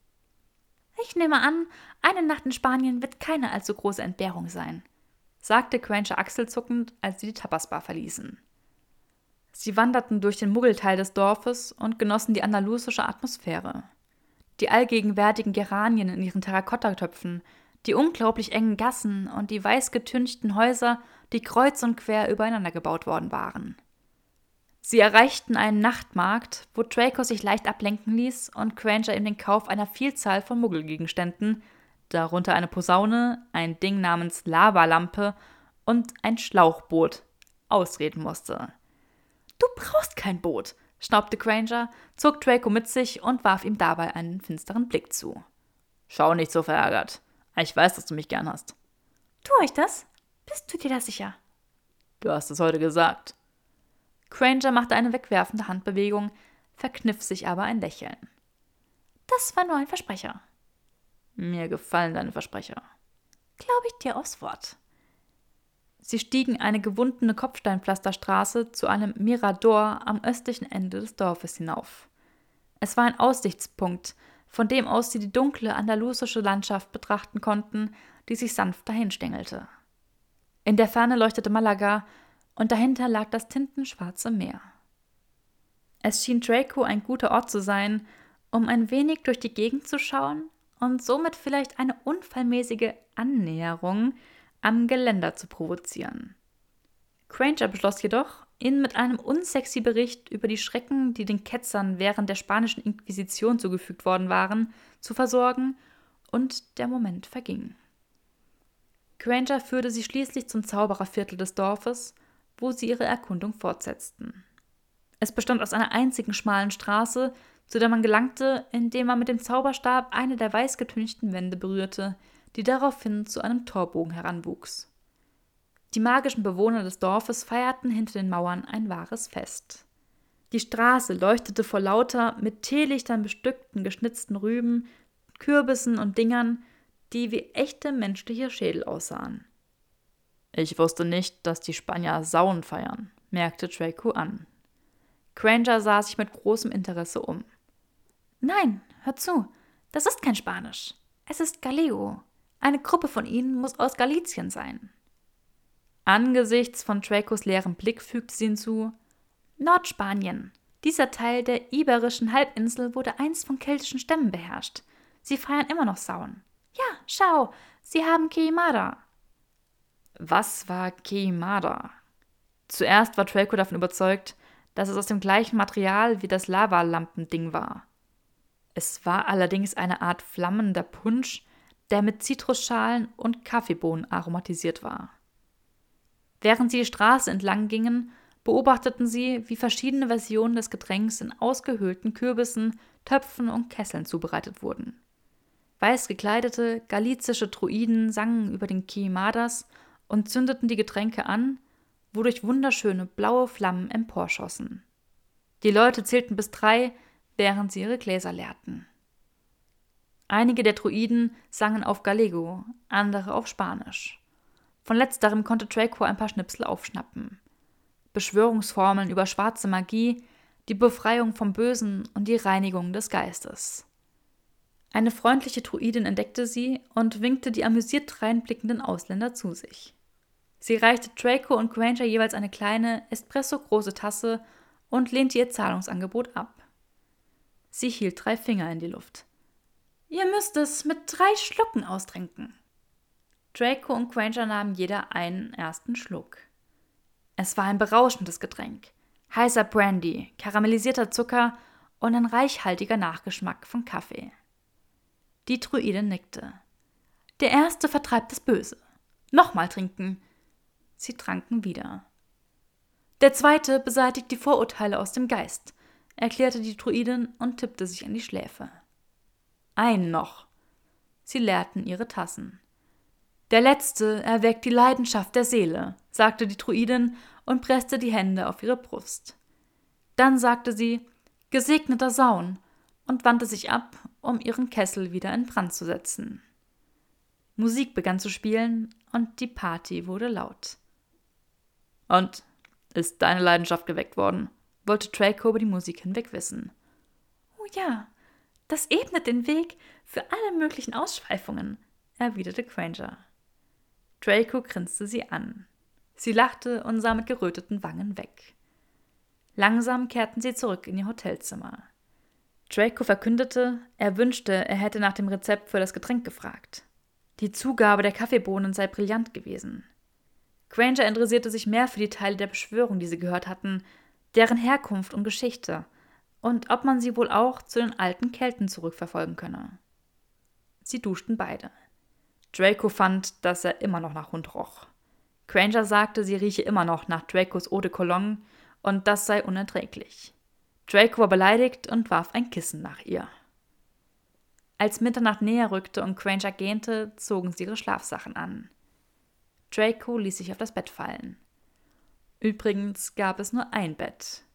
Ich nehme an, eine Nacht in Spanien wird keine allzu große Entbehrung sein, sagte Granger achselzuckend, als sie die Tapasbar verließen. Sie wanderten durch den Muggelteil des Dorfes und genossen die andalusische Atmosphäre. Die allgegenwärtigen Geranien in ihren Terrakottatöpfen, die unglaublich engen Gassen und die weiß getünchten Häuser, die kreuz und quer übereinander gebaut worden waren. Sie erreichten einen Nachtmarkt, wo Draco sich leicht ablenken ließ und Granger ihm den Kauf einer Vielzahl von Muggelgegenständen, darunter eine Posaune, ein Ding namens Lavalampe und ein Schlauchboot, ausreden musste. Du brauchst kein Boot, schnaubte Granger, zog Draco mit sich und warf ihm dabei einen finsteren Blick zu. Schau nicht so verärgert. Ich weiß, dass du mich gern hast. Tue ich das? Bist du dir da sicher? Du hast es heute gesagt. Granger machte eine wegwerfende Handbewegung, verkniff sich aber ein Lächeln. Das war nur ein Versprecher. Mir gefallen deine Versprecher. Glaube ich dir aufs Wort. Sie stiegen eine gewundene Kopfsteinpflasterstraße zu einem Mirador am östlichen Ende des Dorfes hinauf. Es war ein Aussichtspunkt, von dem aus sie die dunkle andalusische Landschaft betrachten konnten, die sich sanft dahinstängelte. In der Ferne leuchtete Malaga und dahinter lag das tintenschwarze Meer. Es schien Draco ein guter Ort zu sein, um ein wenig durch die Gegend zu schauen und somit vielleicht eine unfallmäßige Annäherung am Geländer zu provozieren. Granger beschloss jedoch, ihn mit einem unsexy Bericht über die Schrecken, die den Ketzern während der spanischen Inquisition zugefügt worden waren, zu versorgen, und der Moment verging. Granger führte sie schließlich zum Zaubererviertel des Dorfes wo sie ihre Erkundung fortsetzten. Es bestand aus einer einzigen schmalen Straße, zu der man gelangte, indem man mit dem Zauberstab eine der weißgetünchten Wände berührte, die daraufhin zu einem Torbogen heranwuchs. Die magischen Bewohner des Dorfes feierten hinter den Mauern ein wahres Fest. Die Straße leuchtete vor lauter mit Teelichtern bestückten geschnitzten Rüben, Kürbissen und Dingern, die wie echte menschliche Schädel aussahen. Ich wusste nicht, dass die Spanier Sauen feiern, merkte Draco an. Granger sah sich mit großem Interesse um. Nein, hör zu, das ist kein Spanisch. Es ist Gallego. Eine Gruppe von ihnen muss aus Galizien sein. Angesichts von Dracos leerem Blick fügte sie hinzu: Nordspanien. Dieser Teil der iberischen Halbinsel wurde einst von keltischen Stämmen beherrscht. Sie feiern immer noch Sauen. Ja, schau, sie haben Keimara. Was war Keimada? Zuerst war Draco davon überzeugt, dass es aus dem gleichen Material wie das Lavalampending war. Es war allerdings eine Art flammender Punsch, der mit Zitrusschalen und Kaffeebohnen aromatisiert war. Während sie die Straße entlang gingen, beobachteten sie, wie verschiedene Versionen des Getränks in ausgehöhlten Kürbissen, Töpfen und Kesseln zubereitet wurden. Weiß gekleidete galizische Druiden sangen über den Kimadas und zündeten die Getränke an, wodurch wunderschöne blaue Flammen emporschossen. Die Leute zählten bis drei, während sie ihre Gläser leerten. Einige der Druiden sangen auf Gallego, andere auf Spanisch. Von letzterem konnte Draco ein paar Schnipsel aufschnappen. Beschwörungsformeln über schwarze Magie, die Befreiung vom Bösen und die Reinigung des Geistes. Eine freundliche Druidin entdeckte sie und winkte die amüsiert dreinblickenden Ausländer zu sich. Sie reichte Draco und Granger jeweils eine kleine, espresso-große Tasse und lehnte ihr Zahlungsangebot ab. Sie hielt drei Finger in die Luft. Ihr müsst es mit drei Schlucken austrinken. Draco und Granger nahmen jeder einen ersten Schluck. Es war ein berauschendes Getränk. Heißer Brandy, karamellisierter Zucker und ein reichhaltiger Nachgeschmack von Kaffee. Die Druide nickte. Der erste vertreibt das Böse. Nochmal trinken. Sie tranken wieder. Der zweite beseitigt die Vorurteile aus dem Geist, erklärte die Druidin und tippte sich an die Schläfe. Ein noch. Sie leerten ihre Tassen. Der letzte erweckt die Leidenschaft der Seele, sagte die Druidin und presste die Hände auf ihre Brust. Dann sagte sie, Gesegneter Saun und wandte sich ab, um ihren Kessel wieder in Brand zu setzen. Musik begann zu spielen und die Party wurde laut. Und ist deine Leidenschaft geweckt worden? wollte Draco über die Musik hinweg wissen. Oh ja, das ebnet den Weg für alle möglichen Ausschweifungen, erwiderte Granger. Draco grinste sie an. Sie lachte und sah mit geröteten Wangen weg. Langsam kehrten sie zurück in ihr Hotelzimmer. Draco verkündete, er wünschte, er hätte nach dem Rezept für das Getränk gefragt. Die Zugabe der Kaffeebohnen sei brillant gewesen. Granger interessierte sich mehr für die Teile der Beschwörung, die sie gehört hatten, deren Herkunft und Geschichte und ob man sie wohl auch zu den alten Kelten zurückverfolgen könne. Sie duschten beide. Draco fand, dass er immer noch nach Hund roch. Granger sagte, sie rieche immer noch nach Dracos Eau de Cologne und das sei unerträglich. Draco war beleidigt und warf ein Kissen nach ihr. Als Mitternacht näher rückte und Granger gähnte, zogen sie ihre Schlafsachen an. Draco ließ sich auf das Bett fallen. Übrigens gab es nur ein Bett.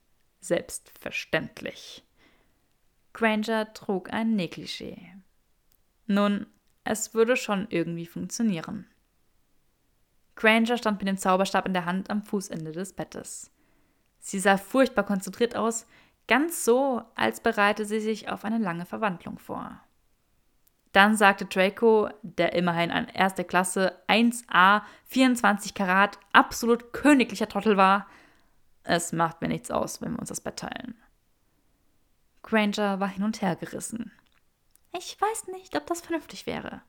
Selbstverständlich. Granger trug ein Negligé. Nun, es würde schon irgendwie funktionieren. Granger stand mit dem Zauberstab in der Hand am Fußende des Bettes. Sie sah furchtbar konzentriert aus, ganz so, als bereite sie sich auf eine lange Verwandlung vor. Dann sagte Draco, der immerhin ein erste Klasse 1a 24 Karat absolut königlicher Trottel war, es macht mir nichts aus, wenn wir uns das Bett teilen. Granger war hin und her gerissen. Ich weiß nicht, ob das vernünftig wäre.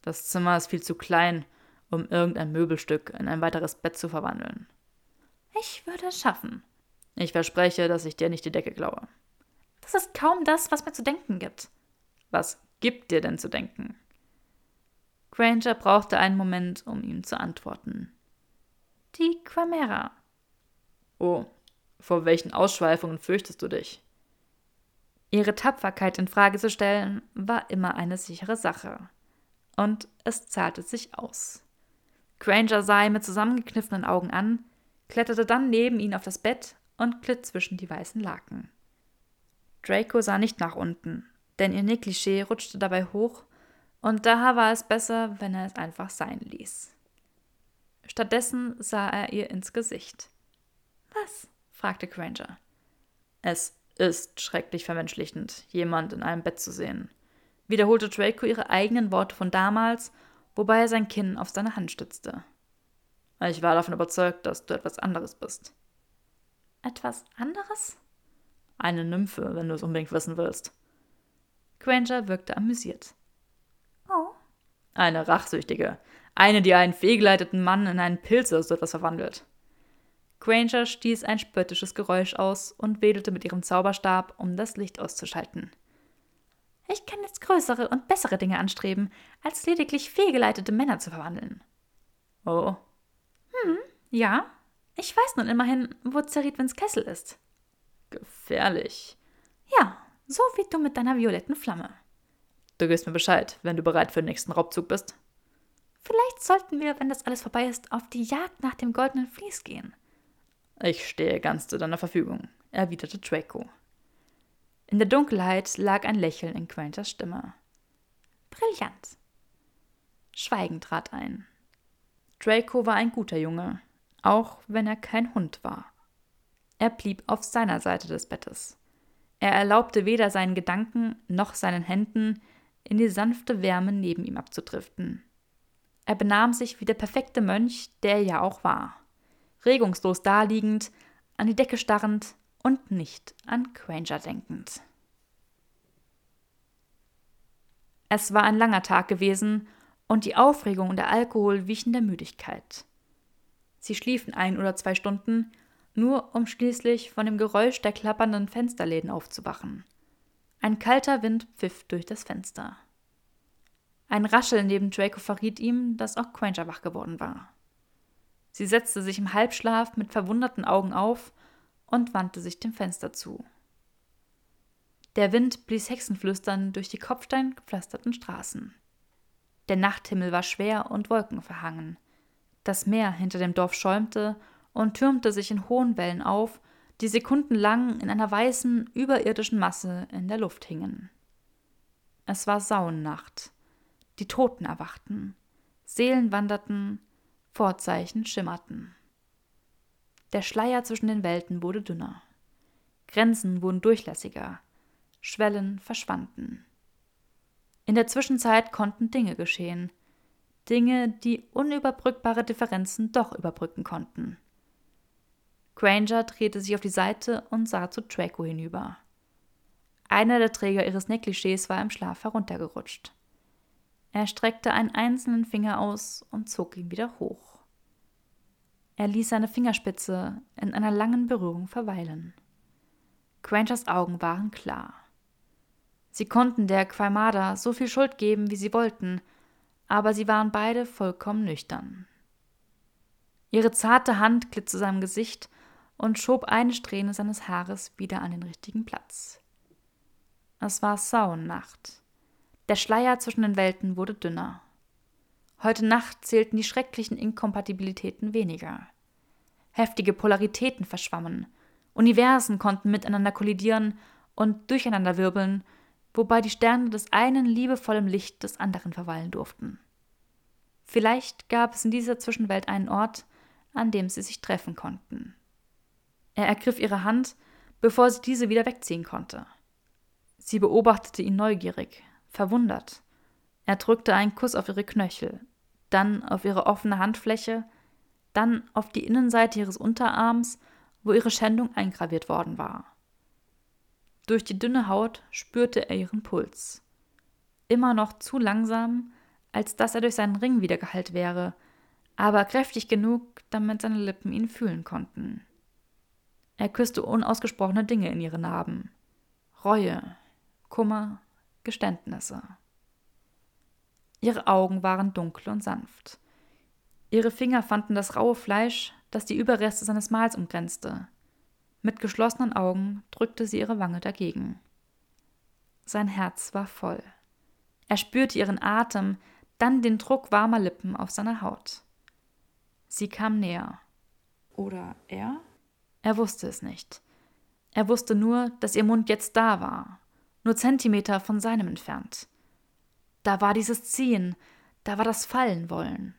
Das Zimmer ist viel zu klein, um irgendein Möbelstück in ein weiteres Bett zu verwandeln. Ich würde es schaffen. Ich verspreche, dass ich dir nicht die Decke klaue. Das ist kaum das, was mir zu denken gibt. Was gibt dir denn zu denken? Granger brauchte einen Moment, um ihm zu antworten. Die Quamera. Oh, vor welchen Ausschweifungen fürchtest du dich? Ihre Tapferkeit in Frage zu stellen, war immer eine sichere Sache. Und es zahlte sich aus. Granger sah ihn mit zusammengekniffenen Augen an, kletterte dann neben ihn auf das Bett und glitt zwischen die weißen Laken. Draco sah nicht nach unten, denn ihr Negligé rutschte dabei hoch, und daher war es besser, wenn er es einfach sein ließ. Stattdessen sah er ihr ins Gesicht. Was? fragte Granger. Es ist schrecklich vermenschlichend, jemand in einem Bett zu sehen, wiederholte Draco ihre eigenen Worte von damals, wobei er sein Kinn auf seine Hand stützte. Ich war davon überzeugt, dass du etwas anderes bist. Etwas anderes? Eine Nymphe, wenn du es unbedingt wissen willst. Granger wirkte amüsiert. Oh. Eine rachsüchtige. Eine, die einen fehlgeleiteten Mann in einen Pilz oder so etwas verwandelt. Granger stieß ein spöttisches Geräusch aus und wedelte mit ihrem Zauberstab, um das Licht auszuschalten. Ich kann jetzt größere und bessere Dinge anstreben, als lediglich fehlgeleitete Männer zu verwandeln. Oh. Hm, ja. Ich weiß nun immerhin, wo Zeritwins Kessel ist. Gefährlich. Ja, so wie du mit deiner violetten Flamme. Du gibst mir Bescheid, wenn du bereit für den nächsten Raubzug bist. Vielleicht sollten wir, wenn das alles vorbei ist, auf die Jagd nach dem goldenen Vlies gehen. Ich stehe ganz zu deiner Verfügung, erwiderte Draco. In der Dunkelheit lag ein Lächeln in Quainters Stimme. Brillant. Schweigen trat ein. Draco war ein guter Junge, auch wenn er kein Hund war. Er blieb auf seiner Seite des Bettes. Er erlaubte weder seinen Gedanken noch seinen Händen, in die sanfte Wärme neben ihm abzudriften. Er benahm sich wie der perfekte Mönch, der er ja auch war regungslos daliegend, an die Decke starrend und nicht an Granger denkend. Es war ein langer Tag gewesen und die Aufregung und der Alkohol wichen der Müdigkeit. Sie schliefen ein oder zwei Stunden, nur um schließlich von dem Geräusch der klappernden Fensterläden aufzuwachen. Ein kalter Wind pfiff durch das Fenster. Ein Rascheln neben Draco verriet ihm, dass auch Granger wach geworden war. Sie setzte sich im Halbschlaf mit verwunderten Augen auf und wandte sich dem Fenster zu. Der Wind blies Hexenflüstern durch die kopfsteingepflasterten Straßen. Der Nachthimmel war schwer und wolkenverhangen. Das Meer hinter dem Dorf schäumte und türmte sich in hohen Wellen auf, die sekundenlang in einer weißen, überirdischen Masse in der Luft hingen. Es war Sauennacht. Die Toten erwachten. Seelen wanderten, Vorzeichen schimmerten. Der Schleier zwischen den Welten wurde dünner. Grenzen wurden durchlässiger. Schwellen verschwanden. In der Zwischenzeit konnten Dinge geschehen. Dinge, die unüberbrückbare Differenzen doch überbrücken konnten. Granger drehte sich auf die Seite und sah zu Draco hinüber. Einer der Träger ihres Negligés war im Schlaf heruntergerutscht. Er streckte einen einzelnen Finger aus und zog ihn wieder hoch. Er ließ seine Fingerspitze in einer langen Berührung verweilen. Grangers Augen waren klar. Sie konnten der Quaimada so viel Schuld geben, wie sie wollten, aber sie waren beide vollkommen nüchtern. Ihre zarte Hand glitt zu seinem Gesicht und schob eine Strähne seines Haares wieder an den richtigen Platz. Es war Sauennacht. Der Schleier zwischen den Welten wurde dünner. Heute Nacht zählten die schrecklichen Inkompatibilitäten weniger. Heftige Polaritäten verschwammen, Universen konnten miteinander kollidieren und durcheinanderwirbeln, wobei die Sterne des einen liebevoll im Licht des anderen verweilen durften. Vielleicht gab es in dieser Zwischenwelt einen Ort, an dem sie sich treffen konnten. Er ergriff ihre Hand, bevor sie diese wieder wegziehen konnte. Sie beobachtete ihn neugierig, verwundert. Er drückte einen Kuss auf ihre Knöchel, dann auf ihre offene Handfläche, dann auf die Innenseite ihres Unterarms, wo ihre Schändung eingraviert worden war. Durch die dünne Haut spürte er ihren Puls. Immer noch zu langsam, als dass er durch seinen Ring wiedergeheilt wäre, aber kräftig genug, damit seine Lippen ihn fühlen konnten. Er küsste unausgesprochene Dinge in ihre Narben. Reue, Kummer, Geständnisse. Ihre Augen waren dunkel und sanft. Ihre Finger fanden das raue Fleisch, das die Überreste seines Mahls umgrenzte. Mit geschlossenen Augen drückte sie ihre Wange dagegen. Sein Herz war voll. Er spürte ihren Atem, dann den Druck warmer Lippen auf seiner Haut. Sie kam näher. Oder er? Er wusste es nicht. Er wusste nur, dass ihr Mund jetzt da war, nur Zentimeter von seinem entfernt. Da war dieses Ziehen, da war das Fallenwollen.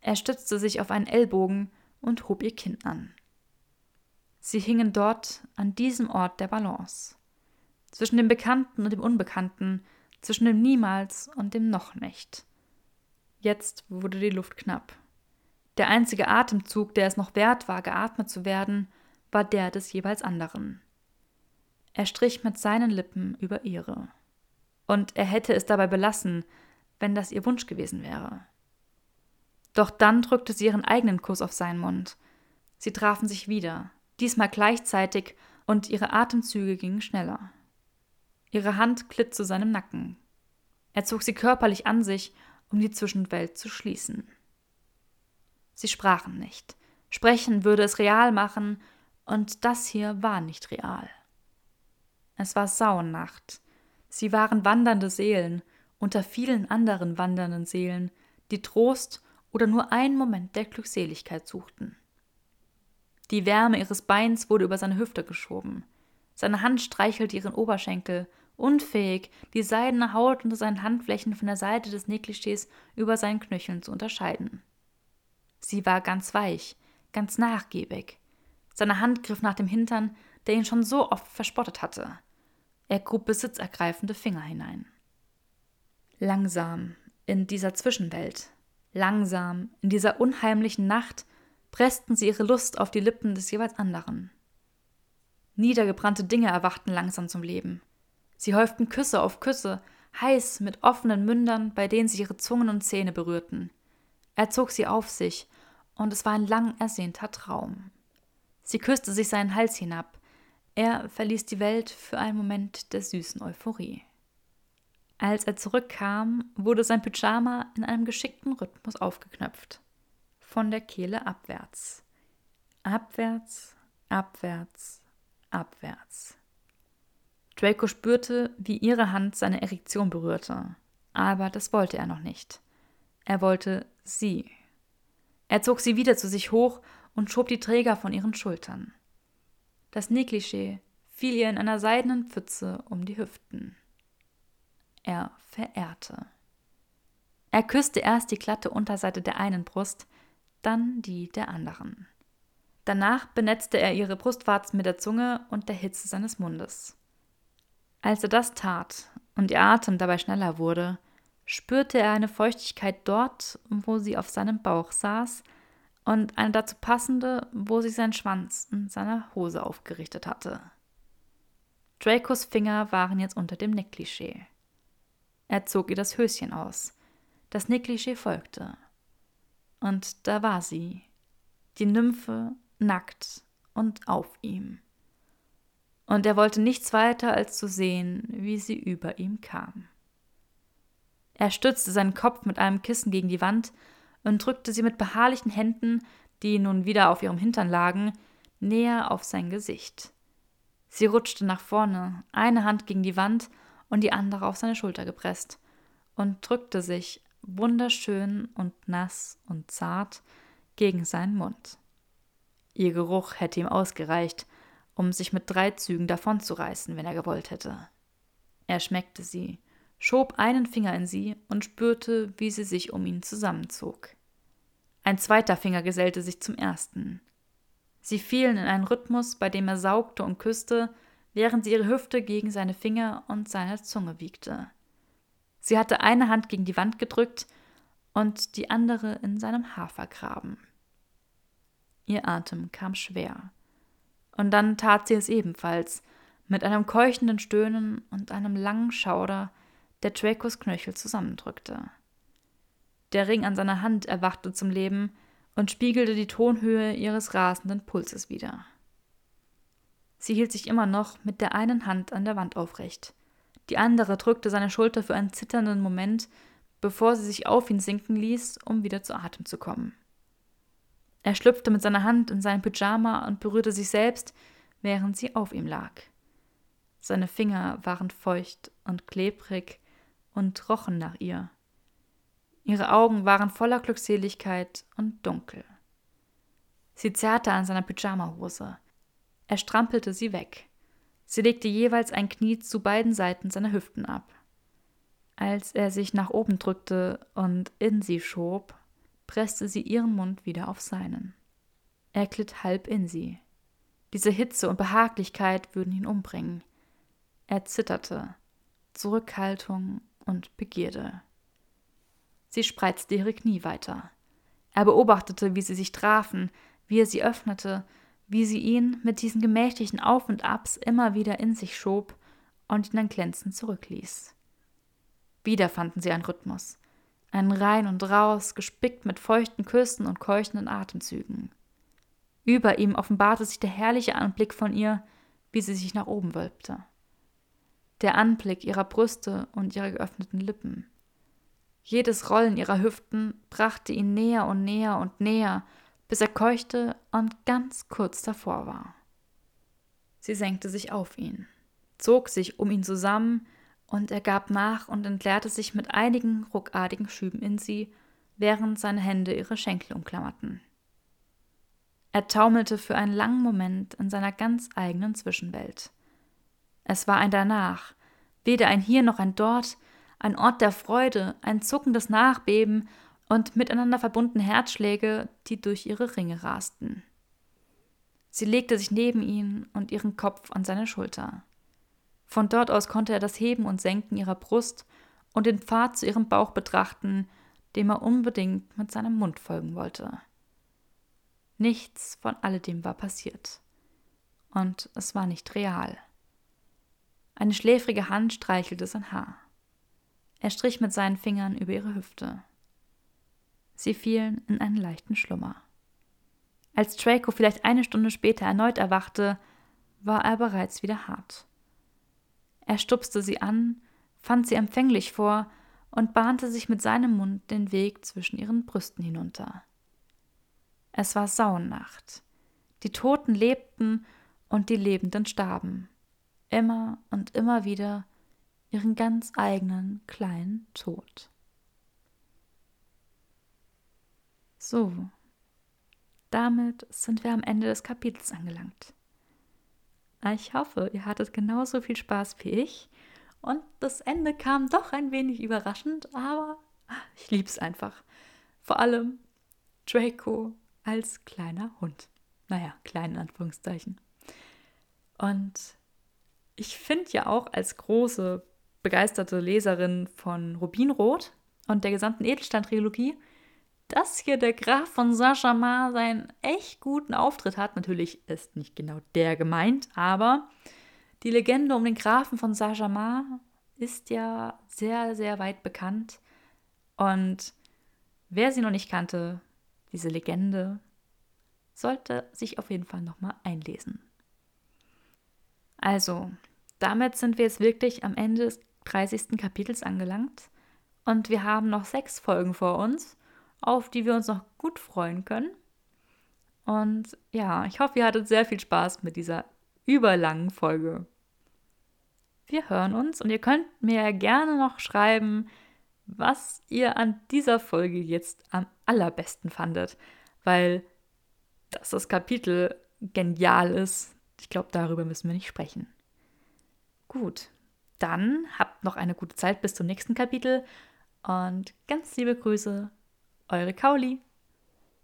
Er stützte sich auf einen Ellbogen und hob ihr Kinn an. Sie hingen dort an diesem Ort der Balance. Zwischen dem Bekannten und dem Unbekannten, zwischen dem Niemals und dem Noch nicht. Jetzt wurde die Luft knapp. Der einzige Atemzug, der es noch wert war, geatmet zu werden, war der des jeweils anderen. Er strich mit seinen Lippen über ihre. Und er hätte es dabei belassen, wenn das ihr Wunsch gewesen wäre. Doch dann drückte sie ihren eigenen Kuss auf seinen Mund. Sie trafen sich wieder, diesmal gleichzeitig, und ihre Atemzüge gingen schneller. Ihre Hand glitt zu seinem Nacken. Er zog sie körperlich an sich, um die Zwischenwelt zu schließen. Sie sprachen nicht. Sprechen würde es real machen, und das hier war nicht real. Es war Sauennacht. Sie waren wandernde Seelen unter vielen anderen wandernden Seelen, die Trost oder nur einen Moment der Glückseligkeit suchten. Die Wärme ihres Beins wurde über seine Hüfte geschoben. Seine Hand streichelte ihren Oberschenkel, unfähig, die seidene Haut unter seinen Handflächen von der Seite des Negligés über seinen Knöcheln zu unterscheiden. Sie war ganz weich, ganz nachgiebig. Seine Hand griff nach dem Hintern, der ihn schon so oft verspottet hatte. Er grub besitzergreifende Finger hinein. Langsam, in dieser Zwischenwelt, langsam, in dieser unheimlichen Nacht, pressten sie ihre Lust auf die Lippen des jeweils anderen. Niedergebrannte Dinge erwachten langsam zum Leben. Sie häuften Küsse auf Küsse, heiß mit offenen Mündern, bei denen sich ihre Zungen und Zähne berührten. Er zog sie auf sich, und es war ein lang ersehnter Traum. Sie küsste sich seinen Hals hinab. Er verließ die Welt für einen Moment der süßen Euphorie. Als er zurückkam, wurde sein Pyjama in einem geschickten Rhythmus aufgeknöpft. Von der Kehle abwärts. Abwärts, abwärts, abwärts. Draco spürte, wie ihre Hand seine Erektion berührte, aber das wollte er noch nicht. Er wollte sie. Er zog sie wieder zu sich hoch und schob die Träger von ihren Schultern. Das Negligé fiel ihr in einer seidenen Pfütze um die Hüften. Er verehrte. Er küsste erst die glatte Unterseite der einen Brust, dann die der anderen. Danach benetzte er ihre Brustwarzen mit der Zunge und der Hitze seines Mundes. Als er das tat und ihr Atem dabei schneller wurde, spürte er eine Feuchtigkeit dort, wo sie auf seinem Bauch saß, und eine dazu passende, wo sie seinen Schwanz in seiner Hose aufgerichtet hatte. Dracos Finger waren jetzt unter dem Negligé. Er zog ihr das Höschen aus. Das Negligé folgte. Und da war sie, die Nymphe, nackt und auf ihm. Und er wollte nichts weiter als zu sehen, wie sie über ihm kam. Er stützte seinen Kopf mit einem Kissen gegen die Wand und drückte sie mit beharrlichen Händen, die nun wieder auf ihrem Hintern lagen, näher auf sein Gesicht. Sie rutschte nach vorne, eine Hand gegen die Wand und die andere auf seine Schulter gepresst, und drückte sich, wunderschön und nass und zart, gegen seinen Mund. Ihr Geruch hätte ihm ausgereicht, um sich mit drei Zügen davonzureißen, wenn er gewollt hätte. Er schmeckte sie, schob einen Finger in sie und spürte, wie sie sich um ihn zusammenzog. Ein zweiter Finger gesellte sich zum ersten. Sie fielen in einen Rhythmus, bei dem er saugte und küsste, während sie ihre Hüfte gegen seine Finger und seine Zunge wiegte. Sie hatte eine Hand gegen die Wand gedrückt und die andere in seinem Haar vergraben. Ihr Atem kam schwer. Und dann tat sie es ebenfalls, mit einem keuchenden Stöhnen und einem langen Schauder, der Dracos Knöchel zusammendrückte. Der Ring an seiner Hand erwachte zum Leben und spiegelte die Tonhöhe ihres rasenden Pulses wider. Sie hielt sich immer noch mit der einen Hand an der Wand aufrecht. Die andere drückte seine Schulter für einen zitternden Moment, bevor sie sich auf ihn sinken ließ, um wieder zu Atem zu kommen. Er schlüpfte mit seiner Hand in seinen Pyjama und berührte sich selbst, während sie auf ihm lag. Seine Finger waren feucht und klebrig und rochen nach ihr. Ihre Augen waren voller Glückseligkeit und dunkel. Sie zerrte an seiner Pyjamahose. Er strampelte sie weg. Sie legte jeweils ein Knie zu beiden Seiten seiner Hüften ab. Als er sich nach oben drückte und in sie schob, presste sie ihren Mund wieder auf seinen. Er glitt halb in sie. Diese Hitze und Behaglichkeit würden ihn umbringen. Er zitterte. Zurückhaltung und Begierde. Sie spreizte ihre Knie weiter. Er beobachtete, wie sie sich trafen, wie er sie öffnete, wie sie ihn mit diesen gemächlichen Auf und Abs immer wieder in sich schob und ihn dann glänzend zurückließ. Wieder fanden sie einen Rhythmus, einen Rein und Raus, gespickt mit feuchten Küssen und keuchenden Atemzügen. Über ihm offenbarte sich der herrliche Anblick von ihr, wie sie sich nach oben wölbte der Anblick ihrer Brüste und ihrer geöffneten Lippen. Jedes Rollen ihrer Hüften brachte ihn näher und näher und näher, bis er keuchte und ganz kurz davor war. Sie senkte sich auf ihn, zog sich um ihn zusammen, und er gab nach und entleerte sich mit einigen ruckartigen Schüben in sie, während seine Hände ihre Schenkel umklammerten. Er taumelte für einen langen Moment in seiner ganz eigenen Zwischenwelt. Es war ein Danach, weder ein Hier noch ein Dort, ein Ort der Freude, ein zuckendes Nachbeben und miteinander verbundene Herzschläge, die durch ihre Ringe rasten. Sie legte sich neben ihn und ihren Kopf an seine Schulter. Von dort aus konnte er das Heben und Senken ihrer Brust und den Pfad zu ihrem Bauch betrachten, dem er unbedingt mit seinem Mund folgen wollte. Nichts von alledem war passiert. Und es war nicht real. Eine schläfrige Hand streichelte sein Haar. Er strich mit seinen Fingern über ihre Hüfte. Sie fielen in einen leichten Schlummer. Als Draco vielleicht eine Stunde später erneut erwachte, war er bereits wieder hart. Er stupste sie an, fand sie empfänglich vor und bahnte sich mit seinem Mund den Weg zwischen ihren Brüsten hinunter. Es war Sauennacht. Die Toten lebten und die Lebenden starben immer und immer wieder ihren ganz eigenen kleinen Tod. So, damit sind wir am Ende des Kapitels angelangt. Ich hoffe, ihr hattet genauso viel Spaß wie ich. Und das Ende kam doch ein wenig überraschend, aber ich liebe es einfach. Vor allem Draco als kleiner Hund. Naja, kleinen Anführungszeichen. Und ich finde ja auch als große, begeisterte Leserin von Rubinrot und der gesamten Edelstein-Trilogie, dass hier der Graf von Saint-Germain seinen echt guten Auftritt hat. Natürlich ist nicht genau der gemeint, aber die Legende um den Grafen von Saint-Germain ist ja sehr, sehr weit bekannt. Und wer sie noch nicht kannte, diese Legende, sollte sich auf jeden Fall nochmal einlesen. Also, damit sind wir jetzt wirklich am Ende des 30. Kapitels angelangt. Und wir haben noch sechs Folgen vor uns auf die wir uns noch gut freuen können. Und ja, ich hoffe, ihr hattet sehr viel Spaß mit dieser überlangen Folge. Wir hören uns und ihr könnt mir gerne noch schreiben, was ihr an dieser Folge jetzt am allerbesten fandet, weil dass das Kapitel genial ist. Ich glaube, darüber müssen wir nicht sprechen. Gut, dann habt noch eine gute Zeit bis zum nächsten Kapitel und ganz liebe Grüße eure Kauli.